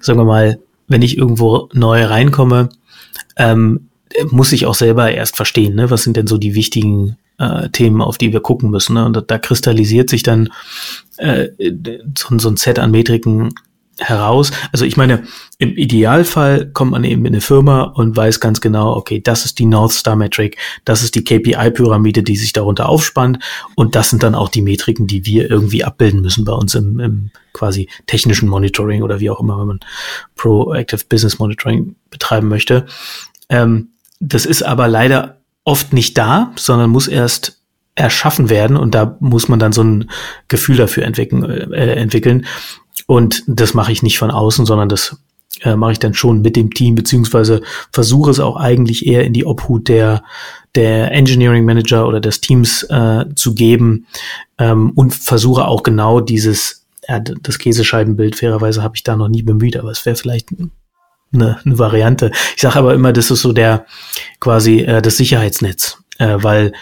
sagen wir mal, wenn ich irgendwo neu reinkomme, ähm, muss ich auch selber erst verstehen, ne? Was sind denn so die wichtigen äh, Themen, auf die wir gucken müssen. Ne? Und da, da kristallisiert sich dann äh, so, so ein Set an Metriken heraus. Also ich meine, im Idealfall kommt man eben in eine Firma und weiß ganz genau, okay, das ist die North Star Metric, das ist die KPI-Pyramide, die sich darunter aufspannt und das sind dann auch die Metriken, die wir irgendwie abbilden müssen bei uns im, im quasi technischen Monitoring oder wie auch immer, wenn man Proactive Business Monitoring betreiben möchte. Ähm, das ist aber leider oft nicht da, sondern muss erst erschaffen werden und da muss man dann so ein Gefühl dafür entwickeln. Äh, entwickeln. Und das mache ich nicht von außen, sondern das äh, mache ich dann schon mit dem Team, beziehungsweise versuche es auch eigentlich eher in die Obhut der, der Engineering Manager oder des Teams äh, zu geben ähm, und versuche auch genau dieses, ja, das Käsescheibenbild, fairerweise habe ich da noch nie bemüht, aber es wäre vielleicht eine, eine Variante. Ich sage aber immer, das ist so der quasi äh, das Sicherheitsnetz, äh, weil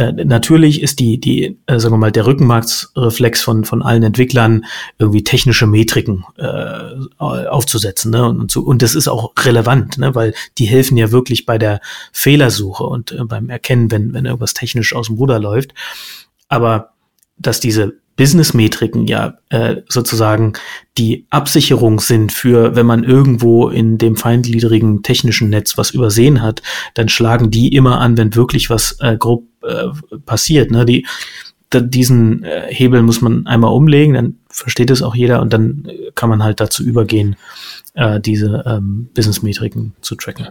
äh, natürlich ist die, die, äh, sagen wir mal, der Rückenmarksreflex von, von allen Entwicklern, irgendwie technische Metriken äh, aufzusetzen. Ne? Und, zu, und das ist auch relevant, ne? weil die helfen ja wirklich bei der Fehlersuche und äh, beim Erkennen, wenn, wenn irgendwas technisch aus dem Ruder läuft. Aber dass diese Business-Metriken ja äh, sozusagen die Absicherung sind für, wenn man irgendwo in dem feingliedrigen technischen Netz was übersehen hat, dann schlagen die immer an, wenn wirklich was äh, grob äh, passiert. Ne? Die, diesen äh, Hebel muss man einmal umlegen, dann versteht es auch jeder und dann äh, kann man halt dazu übergehen, äh, diese ähm, Business-Metriken zu tracken.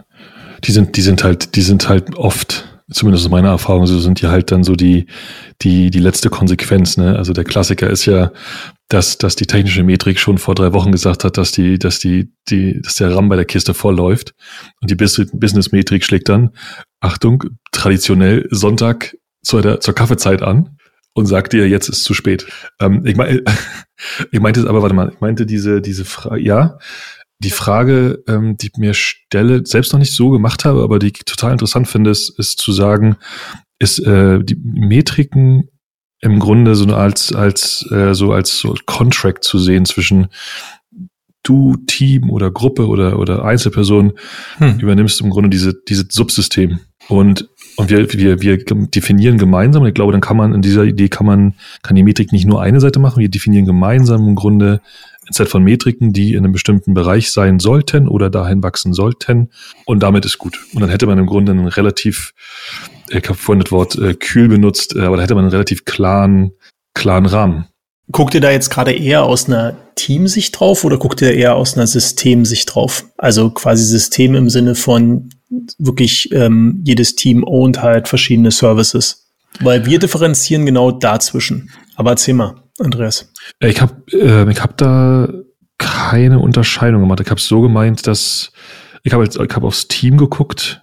Die sind, die sind halt, die sind halt oft zumindest aus meiner Erfahrung, so sind die halt dann so die, die, die letzte Konsequenz. Ne? Also der Klassiker ist ja, dass, dass die technische Metrik schon vor drei Wochen gesagt hat, dass die, dass die, die, dass der RAM bei der Kiste voll läuft. Und die Business-Metrik schlägt dann, Achtung, traditionell Sonntag zur, der, zur Kaffeezeit an und sagt dir, jetzt ist zu spät. Ähm, ich, mein, ich meinte es aber, warte mal, ich meinte diese, diese Frage, ja, die Frage, ähm, die ich mir stelle, selbst noch nicht so gemacht habe, aber die ich total interessant finde, ist, ist zu sagen, ist äh, die Metriken im Grunde so als als äh, so als so Contract zu sehen zwischen du Team oder Gruppe oder oder Einzelperson hm. übernimmst im Grunde diese diese Subsystem und und wir, wir, wir definieren gemeinsam, und ich glaube, dann kann man in dieser Idee kann man, kann die Metrik nicht nur eine Seite machen, wir definieren gemeinsam im Grunde ein Set von Metriken, die in einem bestimmten Bereich sein sollten oder dahin wachsen sollten. Und damit ist gut. Und dann hätte man im Grunde einen relativ, ich habe vorhin das Wort äh, kühl benutzt, äh, aber da hätte man einen relativ klaren, klaren Rahmen. Guckt ihr da jetzt gerade eher aus einer Teamsicht drauf oder guckt ihr eher aus einer Systemsicht drauf? Also quasi System im Sinne von wirklich ähm, jedes Team ownt halt verschiedene Services. Weil wir differenzieren genau dazwischen. Aber erzähl mal, Andreas. Ich habe äh, ich hab da keine Unterscheidung gemacht. Ich habe so gemeint, dass ich habe ich hab aufs Team geguckt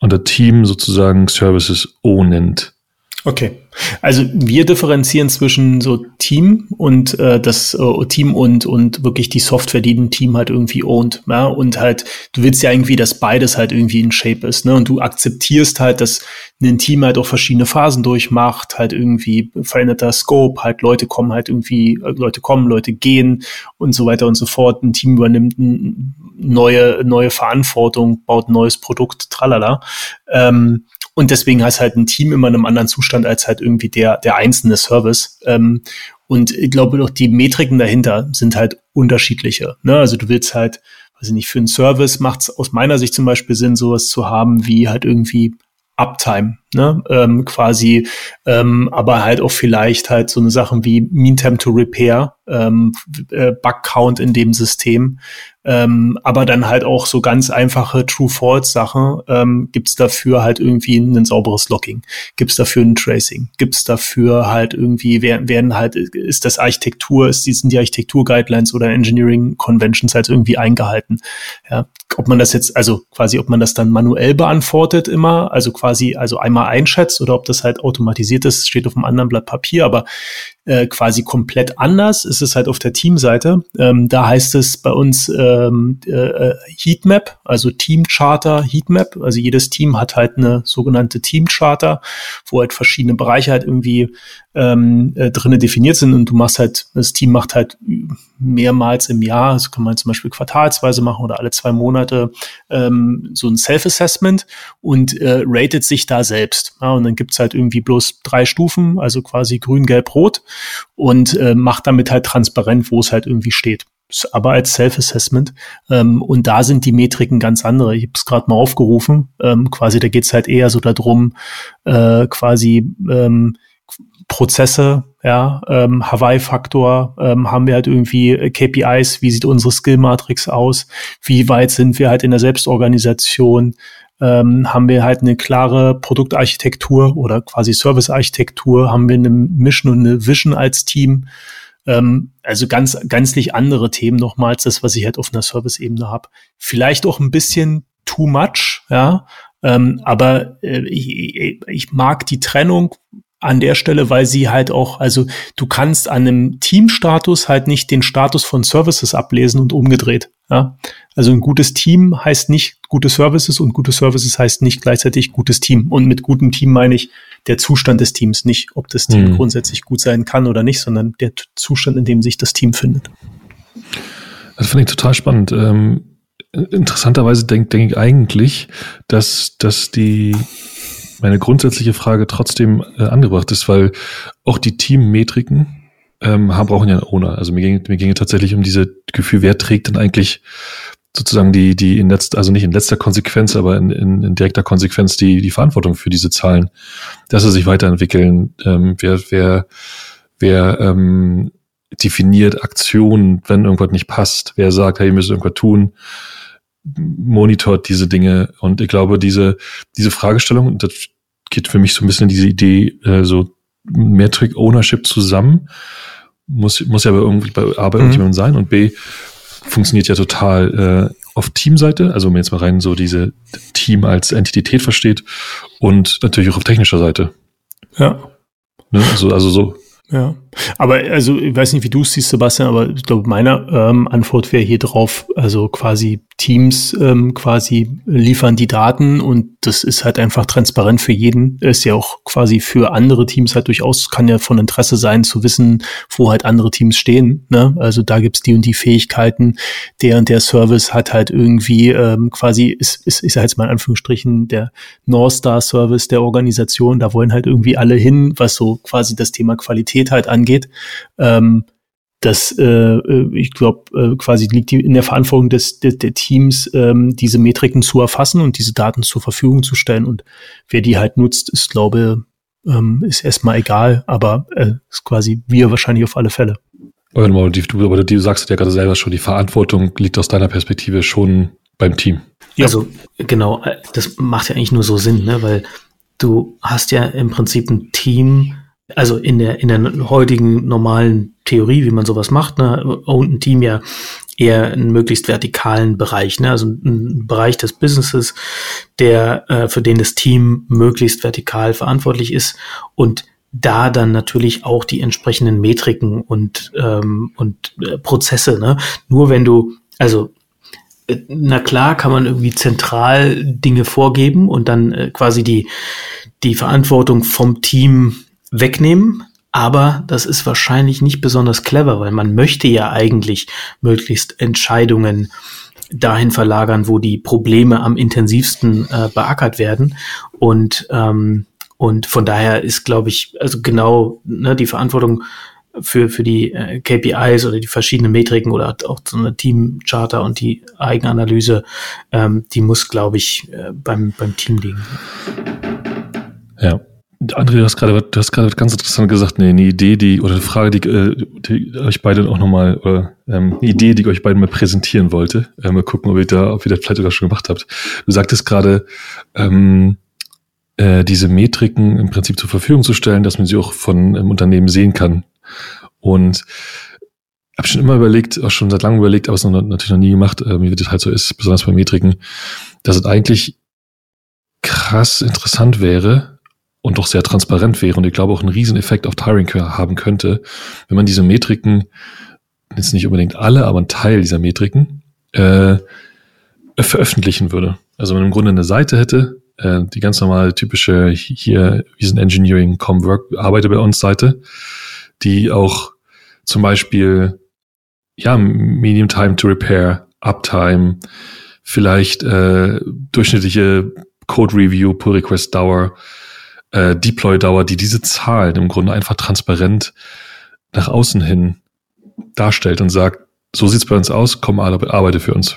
und das Team sozusagen Services ownend. Okay. Also wir differenzieren zwischen so Team und äh, das äh, Team und und wirklich die Software, die ein Team halt irgendwie ownt, ja und halt du willst ja irgendwie, dass beides halt irgendwie in Shape ist, ne und du akzeptierst halt, dass ein Team halt auch verschiedene Phasen durchmacht, halt irgendwie veränderter Scope, halt Leute kommen halt irgendwie äh, Leute kommen, Leute gehen und so weiter und so fort. Ein Team übernimmt neue neue Verantwortung, baut ein neues Produkt, tralala. Ähm, und deswegen heißt halt ein Team immer in einem anderen Zustand als halt irgendwie der, der einzelne Service. Ähm, und ich glaube doch, die Metriken dahinter sind halt unterschiedliche. Ne? Also du willst halt, weiß ich nicht, für einen Service macht es aus meiner Sicht zum Beispiel Sinn, sowas zu haben wie halt irgendwie Uptime, ne? ähm, quasi, ähm, aber halt auch vielleicht halt so eine Sachen wie Mean Time to Repair, ähm, äh, Bug Count in dem System, ähm, aber dann halt auch so ganz einfache True-False-Sachen. Ähm, Gibt es dafür halt irgendwie ein sauberes Locking? Gibt es dafür ein Tracing? Gibt es dafür halt irgendwie, werden, werden halt, ist das Architektur, ist sind die Architektur-Guidelines oder Engineering-Conventions halt irgendwie eingehalten? Ja, ob man das jetzt, also quasi, ob man das dann manuell beantwortet immer, also quasi, also einmal einschätzt oder ob das halt automatisiert ist, steht auf einem anderen Blatt Papier, aber äh, quasi komplett anders ist es halt auf der Teamseite. Ähm, da heißt es bei uns ähm, äh, Heatmap, also Team Charter Heatmap. Also jedes Team hat halt eine sogenannte Team Charter, wo halt verschiedene Bereiche halt irgendwie ähm, äh, drinne definiert sind und du machst halt, das Team macht halt mehrmals im Jahr, das kann man zum Beispiel quartalsweise machen oder alle zwei Monate ähm, so ein Self-Assessment und äh, ratet sich da selbst. Ja, und dann gibt's halt irgendwie bloß drei Stufen, also quasi grün, gelb, rot und äh, macht damit halt transparent, wo es halt irgendwie steht aber als Self-Assessment. Ähm, und da sind die Metriken ganz andere. Ich habe es gerade mal aufgerufen. Ähm, quasi, da geht's halt eher so darum, äh, quasi ähm, Prozesse, ja, ähm, Hawaii-Faktor, ähm, haben wir halt irgendwie KPIs, wie sieht unsere Skill-Matrix aus, wie weit sind wir halt in der Selbstorganisation, ähm, haben wir halt eine klare Produktarchitektur oder quasi Servicearchitektur, haben wir eine Mission und eine Vision als Team, Ähm, also ganz, ganzlich andere Themen nochmals, das, was ich halt auf einer Service-Ebene habe. Vielleicht auch ein bisschen too much, ja. Ähm, aber äh, ich, ich mag die Trennung an der Stelle, weil sie halt auch, also du kannst an einem Teamstatus halt nicht den Status von Services ablesen und umgedreht. Ja? Also ein gutes Team heißt nicht gute Services und gute Services heißt nicht gleichzeitig gutes Team. Und mit gutem Team meine ich der Zustand des Teams, nicht ob das Team mhm. grundsätzlich gut sein kann oder nicht, sondern der Zustand, in dem sich das Team findet. Das finde ich total spannend. Ähm, interessanterweise denke denk ich eigentlich, dass, dass die meine grundsätzliche Frage trotzdem äh, angebracht ist, weil auch die Teammetriken ähm, haben, brauchen ja einen Owner. Also mir ging, mir ging tatsächlich um diese Gefühl, wer trägt denn eigentlich sozusagen die, die in letzter, also nicht in letzter Konsequenz, aber in, in, in direkter Konsequenz die, die Verantwortung für diese Zahlen, dass sie sich weiterentwickeln, ähm, wer, wer, wer ähm, definiert Aktionen, wenn irgendwas nicht passt, wer sagt, hey, ihr müsst irgendwas tun, monitort diese Dinge. Und ich glaube, diese, diese Fragestellung, das geht für mich so ein bisschen diese Idee, äh, so Metric Ownership zusammen, muss, muss ja aber irgendwie bei A bei mhm. irgendjemandem sein. Und B funktioniert ja total äh, auf Teamseite, also wenn man jetzt mal rein so diese Team als Entität versteht und natürlich auch auf technischer Seite. Ja. Ne? Also, also so ja, aber also ich weiß nicht, wie du es siehst, Sebastian, aber ich glaube, meine ähm, Antwort wäre hier drauf, also quasi Teams ähm, quasi liefern die Daten und das ist halt einfach transparent für jeden. Ist ja auch quasi für andere Teams halt durchaus, kann ja von Interesse sein zu wissen, wo halt andere Teams stehen. Ne? Also da gibt's die und die Fähigkeiten, der und der Service hat halt irgendwie ähm, quasi, ist, ist, ist jetzt mal in Anführungsstrichen der North Star Service der Organisation, da wollen halt irgendwie alle hin, was so quasi das Thema Qualität halt angeht. Ähm, das, äh, äh ich glaube, äh, quasi liegt in der Verantwortung des, des der Teams, ähm, diese Metriken zu erfassen und diese Daten zur Verfügung zu stellen. Und wer die halt nutzt, ist, glaube ähm, ist erstmal egal, aber äh, ist quasi wir wahrscheinlich auf alle Fälle. Aber du, aber du sagst ja gerade selber schon, die Verantwortung liegt aus deiner Perspektive schon beim Team. Ja. Also genau, äh, das macht ja eigentlich nur so Sinn, ne? weil du hast ja im Prinzip ein Team, also in der, in der heutigen normalen Theorie, wie man sowas macht, ne, und ein Team ja eher einen möglichst vertikalen Bereich, ne, also ein Bereich des Businesses, der, äh, für den das Team möglichst vertikal verantwortlich ist und da dann natürlich auch die entsprechenden Metriken und, ähm, und äh, Prozesse, ne, nur wenn du, also äh, na klar kann man irgendwie zentral Dinge vorgeben und dann äh, quasi die, die Verantwortung vom Team wegnehmen. Aber das ist wahrscheinlich nicht besonders clever, weil man möchte ja eigentlich möglichst Entscheidungen dahin verlagern, wo die Probleme am intensivsten äh, beackert werden. Und, ähm, und von daher ist, glaube ich, also genau ne, die Verantwortung für, für die äh, KPIs oder die verschiedenen Metriken oder auch so eine Teamcharter und die Eigenanalyse, ähm, die muss, glaube ich, äh, beim, beim Team liegen. Ja. André, du hast gerade, du hast gerade ganz interessant gesagt, nee, eine Idee, die, oder eine Frage, die, äh, die euch beide auch nochmal, oder ähm, eine Idee, die ich euch beiden mal präsentieren wollte. Äh, mal gucken, ob ihr da, ob ihr das vielleicht sogar schon gemacht habt. Du sagtest gerade, ähm, äh, diese Metriken im Prinzip zur Verfügung zu stellen, dass man sie auch von einem Unternehmen sehen kann. Und habe schon immer überlegt, auch schon seit langem überlegt, aber es noch, natürlich noch nie gemacht, äh, wie das halt so ist, besonders bei Metriken, dass es eigentlich krass interessant wäre, und doch sehr transparent wäre und ich glaube auch einen riesen Effekt auf Tiring haben könnte, wenn man diese Metriken, jetzt nicht unbedingt alle, aber ein Teil dieser Metriken, äh, veröffentlichen würde. Also wenn man im Grunde eine Seite hätte, äh, die ganz normale typische hier, wir sind Engineering, com work, arbeite bei uns Seite, die auch zum Beispiel, ja, Medium Time to Repair, Uptime, vielleicht äh, durchschnittliche Code Review, Pull Request Dauer, äh, Deploy-Dauer, die diese Zahlen im Grunde einfach transparent nach außen hin darstellt und sagt, so sieht's bei uns aus, komm, arbeite für uns.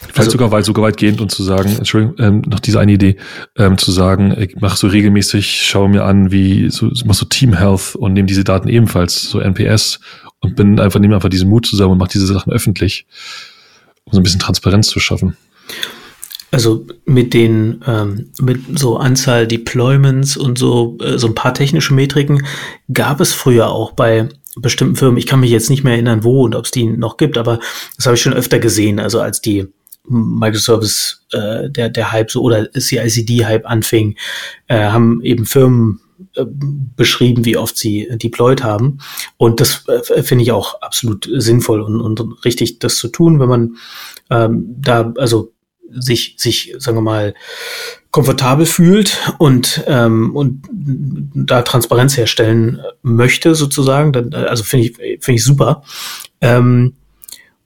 Vielleicht also, sogar weit, sogar weitgehend und zu sagen, Entschuldigung, ähm, noch diese eine Idee, ähm, zu sagen, ich mache so regelmäßig, schaue mir an, wie so, mach so Team Health und nehme diese Daten ebenfalls, so NPS und bin einfach, nehme einfach diesen Mut zusammen und mache diese Sachen öffentlich, um so ein bisschen Transparenz zu schaffen. Also mit den ähm, mit so Anzahl Deployments und so äh, so ein paar technische Metriken gab es früher auch bei bestimmten Firmen. Ich kann mich jetzt nicht mehr erinnern, wo und ob es die noch gibt, aber das habe ich schon öfter gesehen. Also als die Microservice, äh, der, der Hype so oder CICD-Hype anfing, äh, haben eben Firmen äh, beschrieben, wie oft sie deployed haben. Und das äh, finde ich auch absolut sinnvoll und, und richtig, das zu tun, wenn man ähm, da, also sich, sich, sagen wir mal, komfortabel fühlt und, ähm, und da Transparenz herstellen möchte, sozusagen. Dann, also finde ich, finde ich super. Ähm,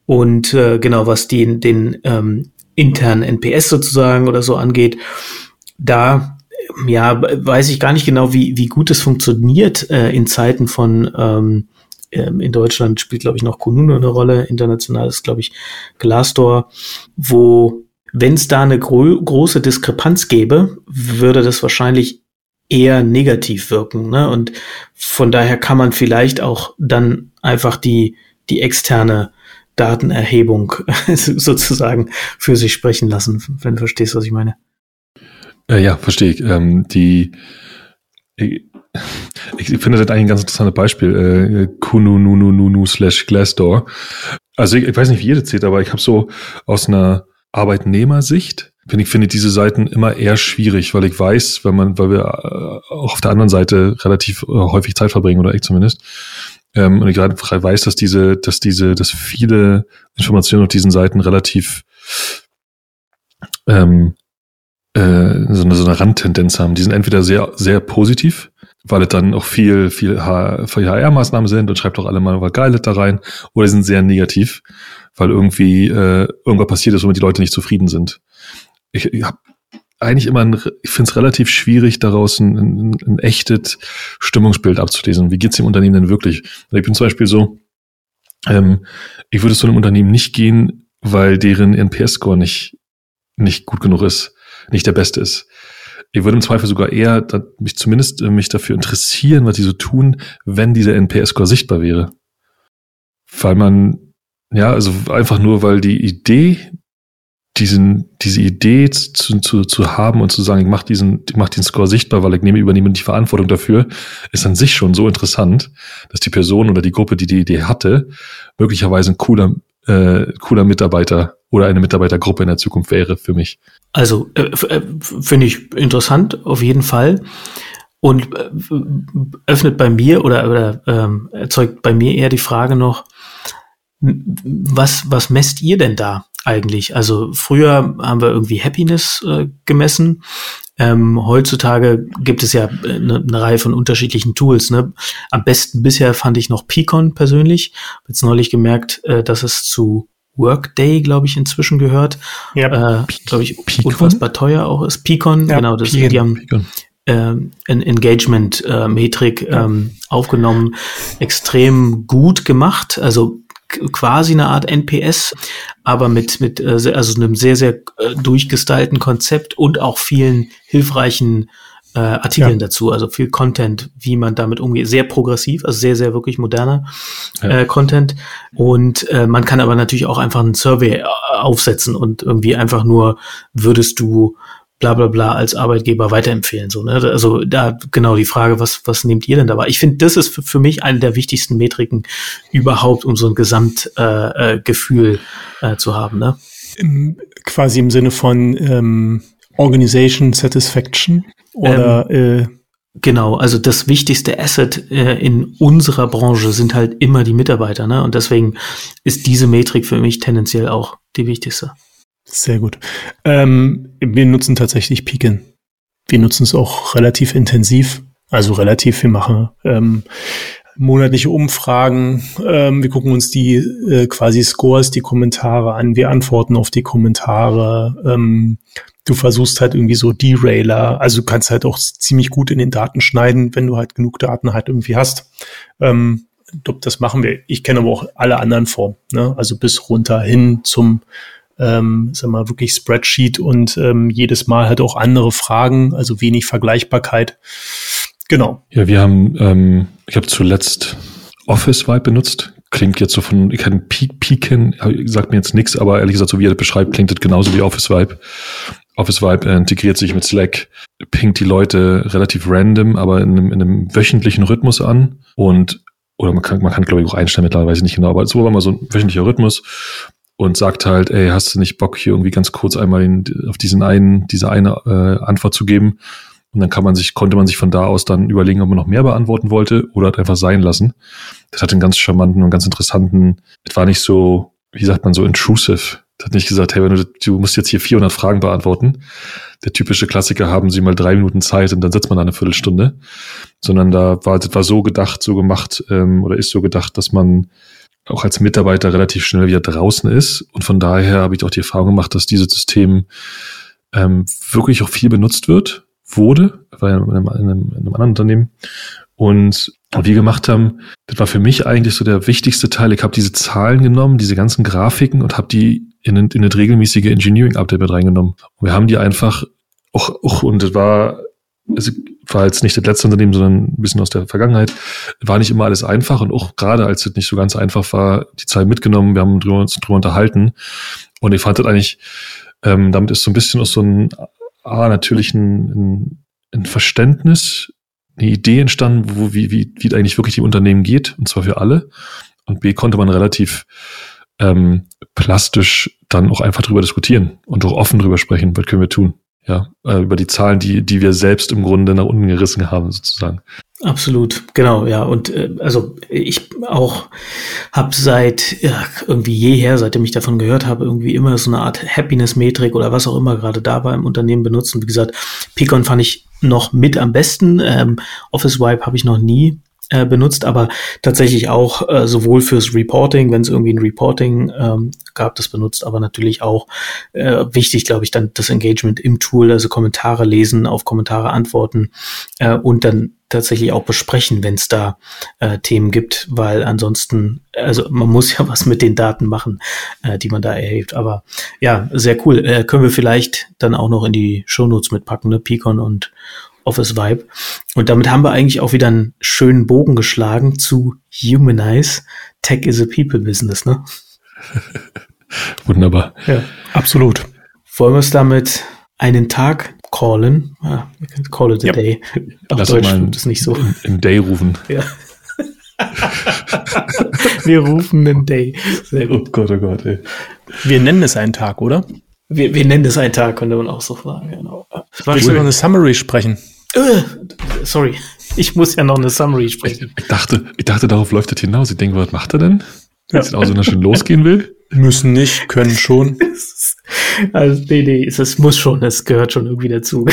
und äh, genau, was den, den ähm, internen NPS sozusagen oder so angeht, da ja, weiß ich gar nicht genau, wie, wie gut es funktioniert äh, in Zeiten von ähm, ähm, in Deutschland spielt, glaube ich, noch Kununu eine Rolle, international ist, glaube ich, Glassdoor, wo wenn es da eine gro große Diskrepanz gäbe, würde das wahrscheinlich eher negativ wirken. Ne? Und von daher kann man vielleicht auch dann einfach die, die externe Datenerhebung sozusagen für sich sprechen lassen, wenn du verstehst, was ich meine. Äh, ja, verstehe ich. Ähm, die, ich, ich finde das eigentlich ein ganz interessantes Beispiel. Äh, Kununununu slash Glassdoor. Also ich, ich weiß nicht, wie jede zählt, aber ich habe so aus einer Arbeitnehmersicht finde ich finde diese Seiten immer eher schwierig, weil ich weiß, wenn man, weil wir äh, auch auf der anderen Seite relativ äh, häufig Zeit verbringen oder ich zumindest, ähm, und ich gerade weiß, dass diese, dass diese, dass viele Informationen auf diesen Seiten relativ ähm, äh, so, eine, so eine Randtendenz haben. Die sind entweder sehr, sehr positiv, weil es dann auch viel, viel HR-Maßnahmen sind und schreibt auch alle mal was Geiles da rein, oder sind sehr negativ, weil irgendwie äh, irgendwas passiert ist, womit die Leute nicht zufrieden sind. Ich, ich habe eigentlich immer, ein, ich finde es relativ schwierig, daraus ein, ein, ein echtes Stimmungsbild abzulesen. Wie geht's dem Unternehmen denn wirklich? Also ich bin zum Beispiel so, ähm, ich würde zu einem Unternehmen nicht gehen, weil deren NPS-Score nicht, nicht gut genug ist, nicht der beste ist. Ich würde im Zweifel sogar eher da, mich zumindest äh, mich dafür interessieren, was die so tun, wenn dieser NPS-Score sichtbar wäre. Weil man, ja, also einfach nur, weil die Idee diesen, diese Idee zu, zu, zu haben und zu sagen, ich mache diesen, ich mach den Score sichtbar, weil ich nehme, übernehme die Verantwortung dafür, ist an sich schon so interessant, dass die Person oder die Gruppe, die die Idee hatte, möglicherweise ein cooler, äh, cooler Mitarbeiter oder eine Mitarbeitergruppe in der Zukunft wäre für mich. Also äh, äh finde ich interessant, auf jeden Fall. Und äh, öffnet bei mir oder, oder ähm, erzeugt bei mir eher die Frage noch, was, was messt ihr denn da? eigentlich. Also früher haben wir irgendwie Happiness äh, gemessen. Ähm, heutzutage gibt es ja eine, äh, eine, Reihe von unterschiedlichen Tools. Ne? Am besten bisher fand ich noch Picon persönlich. Hab jetzt neulich gemerkt, äh, dass es zu Workday, glaube ich, inzwischen gehört. Ja, äh, glaube ich, Picon? unfassbar teuer auch ist. Picon, ja, genau, das, Picon. die haben Picon. Ähm, Engagement-Metrik äh, ähm, aufgenommen, extrem gut gemacht. Also quasi eine Art NPS, aber mit, mit äh, also einem sehr, sehr äh, durchgestylten Konzept und auch vielen hilfreichen äh, Artikeln ja. dazu, also viel Content, wie man damit umgeht. Sehr progressiv, also sehr, sehr wirklich moderner ja. äh, Content. Und äh, man kann aber natürlich auch einfach einen Survey äh, aufsetzen und irgendwie einfach nur, würdest du bla bla bla als Arbeitgeber weiterempfehlen. So, ne? Also da genau die Frage, was, was nehmt ihr denn dabei? Ich finde, das ist für, für, mich eine der wichtigsten Metriken überhaupt, um so ein Gesamtgefühl äh, äh, zu haben. Ne? Im, quasi im Sinne von ähm, Organization Satisfaction oder ähm, äh Genau, also das wichtigste Asset äh, in unserer Branche sind halt immer die Mitarbeiter, ne? Und deswegen ist diese Metrik für mich tendenziell auch die wichtigste. Sehr gut. Ähm, wir nutzen tatsächlich Pekin. Wir nutzen es auch relativ intensiv. Also relativ, wir machen ähm, monatliche Umfragen. Ähm, wir gucken uns die äh, quasi Scores, die Kommentare an. Wir antworten auf die Kommentare. Ähm, du versuchst halt irgendwie so Derailer. Also du kannst halt auch ziemlich gut in den Daten schneiden, wenn du halt genug Daten halt irgendwie hast. Ähm, das machen wir. Ich kenne aber auch alle anderen Formen. Ne? Also bis runter hin zum ähm, sag mal, wirklich Spreadsheet und ähm, jedes Mal halt auch andere Fragen, also wenig Vergleichbarkeit. Genau. Ja, wir haben, ähm, ich habe zuletzt Office Vibe benutzt. Klingt jetzt so von, ich kann Peaken, sagt mir jetzt nichts, aber ehrlich gesagt, so wie er das beschreibt, klingt das genauso wie Office Vibe. Office Vibe integriert sich mit Slack, pingt die Leute relativ random, aber in einem, in einem wöchentlichen Rhythmus an und oder man kann, man kann glaube ich auch einstellen mittlerweile, weiß ich nicht genau, aber so war mal so ein wöchentlicher Rhythmus und sagt halt, ey, hast du nicht Bock hier irgendwie ganz kurz einmal in, auf diesen einen, diese eine äh, Antwort zu geben? Und dann kann man sich, konnte man sich von da aus dann überlegen, ob man noch mehr beantworten wollte oder halt einfach sein lassen. Das hat einen ganz charmanten und ganz interessanten, es war nicht so, wie sagt man, so intrusive. Das hat nicht gesagt, hey, wenn du, du musst jetzt hier 400 Fragen beantworten. Der typische Klassiker haben sie mal drei Minuten Zeit und dann sitzt man da eine Viertelstunde. Sondern da war, das war so gedacht, so gemacht, ähm, oder ist so gedacht, dass man auch als Mitarbeiter relativ schnell wieder draußen ist. Und von daher habe ich auch die Erfahrung gemacht, dass dieses System ähm, wirklich auch viel benutzt wird wurde, in einem, in einem, in einem anderen Unternehmen. Und was wir gemacht haben, das war für mich eigentlich so der wichtigste Teil. Ich habe diese Zahlen genommen, diese ganzen Grafiken und habe die in, in eine regelmäßige Engineering-Update mit reingenommen. Und wir haben die einfach auch, auch und das war, es war jetzt nicht das letzte Unternehmen, sondern ein bisschen aus der Vergangenheit, war nicht immer alles einfach und auch gerade als es nicht so ganz einfach war, die Zahlen mitgenommen, wir haben uns drüber unterhalten und ich fand das eigentlich, ähm, damit ist so ein bisschen auch so ein A, natürlich ein, ein, ein Verständnis, eine Idee entstanden, wo, wie, wie, wie eigentlich wirklich dem Unternehmen geht, und zwar für alle. Und B, konnte man relativ ähm, plastisch dann auch einfach drüber diskutieren und auch offen drüber sprechen, was können wir tun. Ja, äh, über die Zahlen, die, die wir selbst im Grunde nach unten gerissen haben, sozusagen. Absolut, genau, ja. Und äh, also ich auch habe seit ja, irgendwie jeher, seitdem ich davon gehört habe, irgendwie immer so eine Art Happiness-Metrik oder was auch immer gerade da war im Unternehmen benutzen. Wie gesagt, Picon fand ich noch mit am besten. Ähm, Office Wipe habe ich noch nie äh, benutzt, aber tatsächlich auch äh, sowohl fürs Reporting, wenn es irgendwie ein Reporting ähm, gab, das benutzt, aber natürlich auch äh, wichtig, glaube ich, dann das Engagement im Tool, also Kommentare lesen, auf Kommentare antworten äh, und dann tatsächlich auch besprechen, wenn es da äh, Themen gibt, weil ansonsten, also man muss ja was mit den Daten machen, äh, die man da erhebt. Aber ja, sehr cool. Äh, können wir vielleicht dann auch noch in die Shownotes mitpacken, ne? Picon und Office Vibe. Und damit haben wir eigentlich auch wieder einen schönen Bogen geschlagen zu Humanize. Tech is a People Business, ne? Wunderbar. Ja, absolut. Wollen wir es damit einen Tag callen? Ah, call it a yep. day. Auf Lass Deutsch mal ist nicht so. Im Day rufen. Ja. wir rufen einen Day. Sehr gut. Oh Gott, oh Gott, ey. Wir nennen es einen Tag, oder? Wir, wir nennen es einen Tag, könnte man auch so sagen. Genau. Willst du noch eine Summary sprechen? Äh, sorry, ich muss ja noch eine Summary sprechen. Ich, ich, dachte, ich dachte, darauf läuft das hinaus. Ich denke, was macht er denn? Wenn es auch so schön losgehen will? Müssen nicht, können schon. also, nee, nee, es muss schon, das gehört schon irgendwie dazu.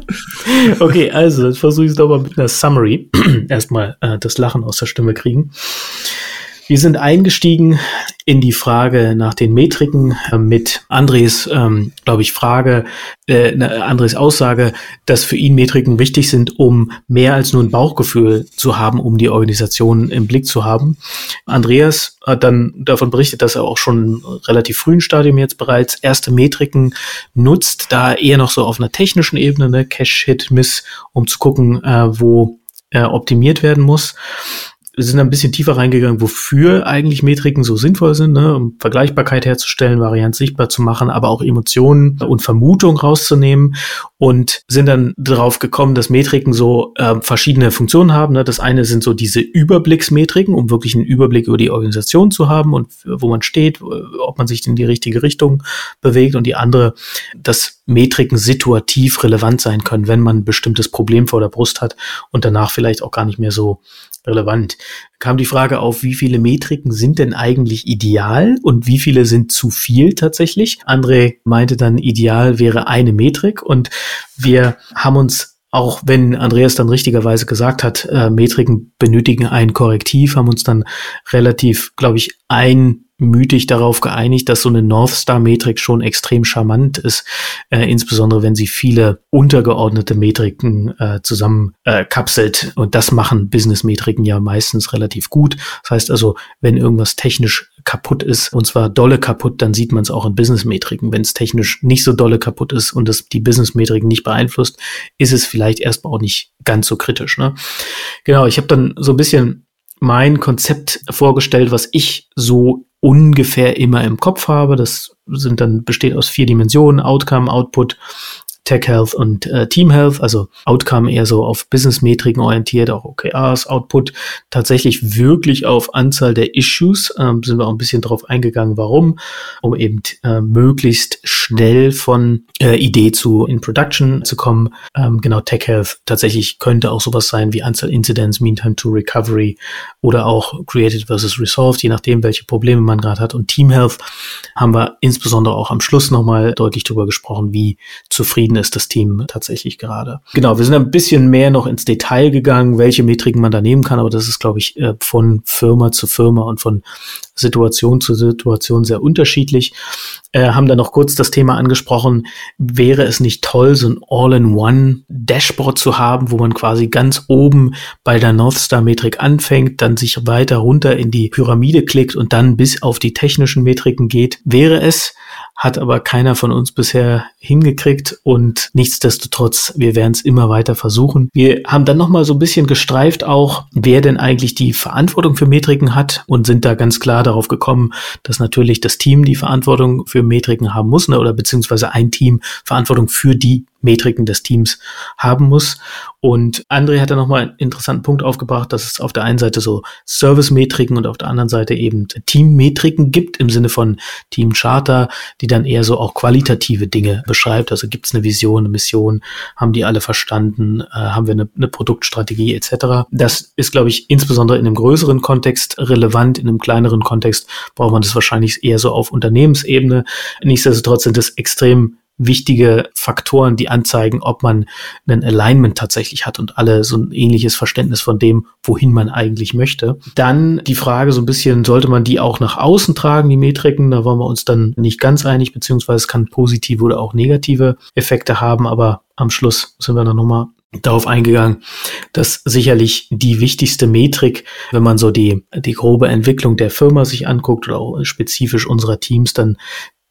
okay, also, dann versuche ich es doch mal mit einer Summary. Erstmal äh, das Lachen aus der Stimme kriegen. Wir sind eingestiegen in die Frage nach den Metriken äh, mit Andres, ähm, glaube ich, Frage, äh, ne, Andres Aussage, dass für ihn Metriken wichtig sind, um mehr als nur ein Bauchgefühl zu haben, um die Organisation im Blick zu haben. Andreas hat dann davon berichtet, dass er auch schon relativ frühen Stadium jetzt bereits erste Metriken nutzt, da eher noch so auf einer technischen Ebene, ne, Cache-Hit-Miss, um zu gucken, äh, wo äh, optimiert werden muss wir sind ein bisschen tiefer reingegangen, wofür eigentlich Metriken so sinnvoll sind, ne? um Vergleichbarkeit herzustellen, Varianz sichtbar zu machen, aber auch Emotionen und Vermutung rauszunehmen und sind dann darauf gekommen, dass Metriken so äh, verschiedene Funktionen haben. Ne? Das eine sind so diese Überblicksmetriken, um wirklich einen Überblick über die Organisation zu haben und wo man steht, ob man sich in die richtige Richtung bewegt und die andere, dass Metriken situativ relevant sein können, wenn man ein bestimmtes Problem vor der Brust hat und danach vielleicht auch gar nicht mehr so relevant. Kam die Frage auf, wie viele Metriken sind denn eigentlich ideal und wie viele sind zu viel tatsächlich? André meinte dann, ideal wäre eine Metrik und wir haben uns auch wenn Andreas dann richtigerweise gesagt hat, äh, Metriken benötigen ein Korrektiv, haben uns dann relativ, glaube ich, ein mütig darauf geeinigt, dass so eine North Star Metrik schon extrem charmant ist, äh, insbesondere wenn sie viele untergeordnete Metriken äh, zusammen äh, kapselt und das machen Business Metriken ja meistens relativ gut. Das heißt also, wenn irgendwas technisch kaputt ist und zwar dolle kaputt, dann sieht man es auch in Business Metriken. Wenn es technisch nicht so dolle kaputt ist und das die Business Metriken nicht beeinflusst, ist es vielleicht erstmal auch nicht ganz so kritisch. Ne? Genau, ich habe dann so ein bisschen mein Konzept vorgestellt, was ich so ungefähr immer im Kopf habe. Das sind dann besteht aus vier Dimensionen: Outcome, Output, Tech Health und äh, Team Health, also Outcome eher so auf Business-Metriken orientiert, auch OKRs, Output, tatsächlich wirklich auf Anzahl der Issues, ähm, sind wir auch ein bisschen drauf eingegangen, warum, um eben äh, möglichst schnell von äh, Idee zu in Production zu kommen. Ähm, genau, Tech Health tatsächlich könnte auch sowas sein wie Anzahl Incidents, Meantime to Recovery oder auch Created versus Resolved, je nachdem, welche Probleme man gerade hat. Und Team Health haben wir insbesondere auch am Schluss nochmal deutlich darüber gesprochen, wie zufrieden ist das Team tatsächlich gerade. Genau, wir sind ein bisschen mehr noch ins Detail gegangen, welche Metriken man da nehmen kann, aber das ist, glaube ich, äh, von Firma zu Firma und von Situation zu Situation sehr unterschiedlich. Äh, haben dann noch kurz das Thema angesprochen, wäre es nicht toll, so ein All-in-One-Dashboard zu haben, wo man quasi ganz oben bei der North Star-Metrik anfängt, dann sich weiter runter in die Pyramide klickt und dann bis auf die technischen Metriken geht. Wäre es, hat aber keiner von uns bisher hingekriegt und nichtsdestotrotz, wir werden es immer weiter versuchen. Wir haben dann nochmal so ein bisschen gestreift auch, wer denn eigentlich die Verantwortung für Metriken hat und sind da ganz klar darauf gekommen, dass natürlich das Team die Verantwortung für Metriken haben muss ne, oder beziehungsweise ein Team Verantwortung für die Metriken des Teams haben muss. Und André hat da nochmal einen interessanten Punkt aufgebracht, dass es auf der einen Seite so Service-Metriken und auf der anderen Seite eben Team-Metriken gibt im Sinne von Team-Charter, die dann eher so auch qualitative Dinge beschreibt. Also gibt es eine Vision, eine Mission, haben die alle verstanden, äh, haben wir eine, eine Produktstrategie etc. Das ist, glaube ich, insbesondere in einem größeren Kontext relevant. In einem kleineren Kontext braucht man das wahrscheinlich eher so auf Unternehmensebene. Nichtsdestotrotz sind es extrem wichtige Faktoren, die anzeigen, ob man ein Alignment tatsächlich hat und alle so ein ähnliches Verständnis von dem, wohin man eigentlich möchte. Dann die Frage so ein bisschen, sollte man die auch nach außen tragen, die Metriken? Da waren wir uns dann nicht ganz einig, beziehungsweise es kann positive oder auch negative Effekte haben, aber am Schluss sind wir dann nochmal darauf eingegangen, dass sicherlich die wichtigste Metrik, wenn man so die, die grobe Entwicklung der Firma sich anguckt oder auch spezifisch unserer Teams, dann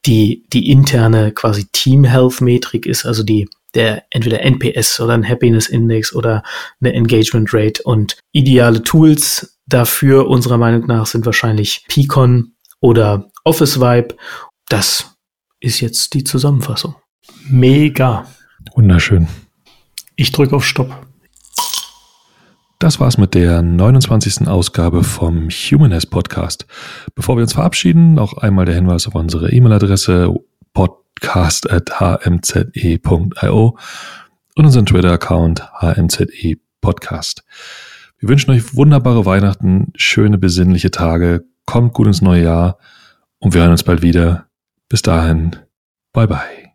die, die interne quasi Team Health Metrik ist, also die, der entweder NPS oder ein Happiness Index oder eine Engagement Rate und ideale Tools dafür unserer Meinung nach sind wahrscheinlich Picon oder Office Vibe. Das ist jetzt die Zusammenfassung. Mega. Wunderschön. Ich drücke auf Stopp. Das war's mit der 29. Ausgabe vom Humanist Podcast. Bevor wir uns verabschieden, noch einmal der Hinweis auf unsere E-Mail-Adresse podcast.hmze.io und unseren Twitter-Account hmze podcast. Wir wünschen euch wunderbare Weihnachten, schöne besinnliche Tage, kommt gut ins neue Jahr und wir hören uns bald wieder. Bis dahin, bye bye.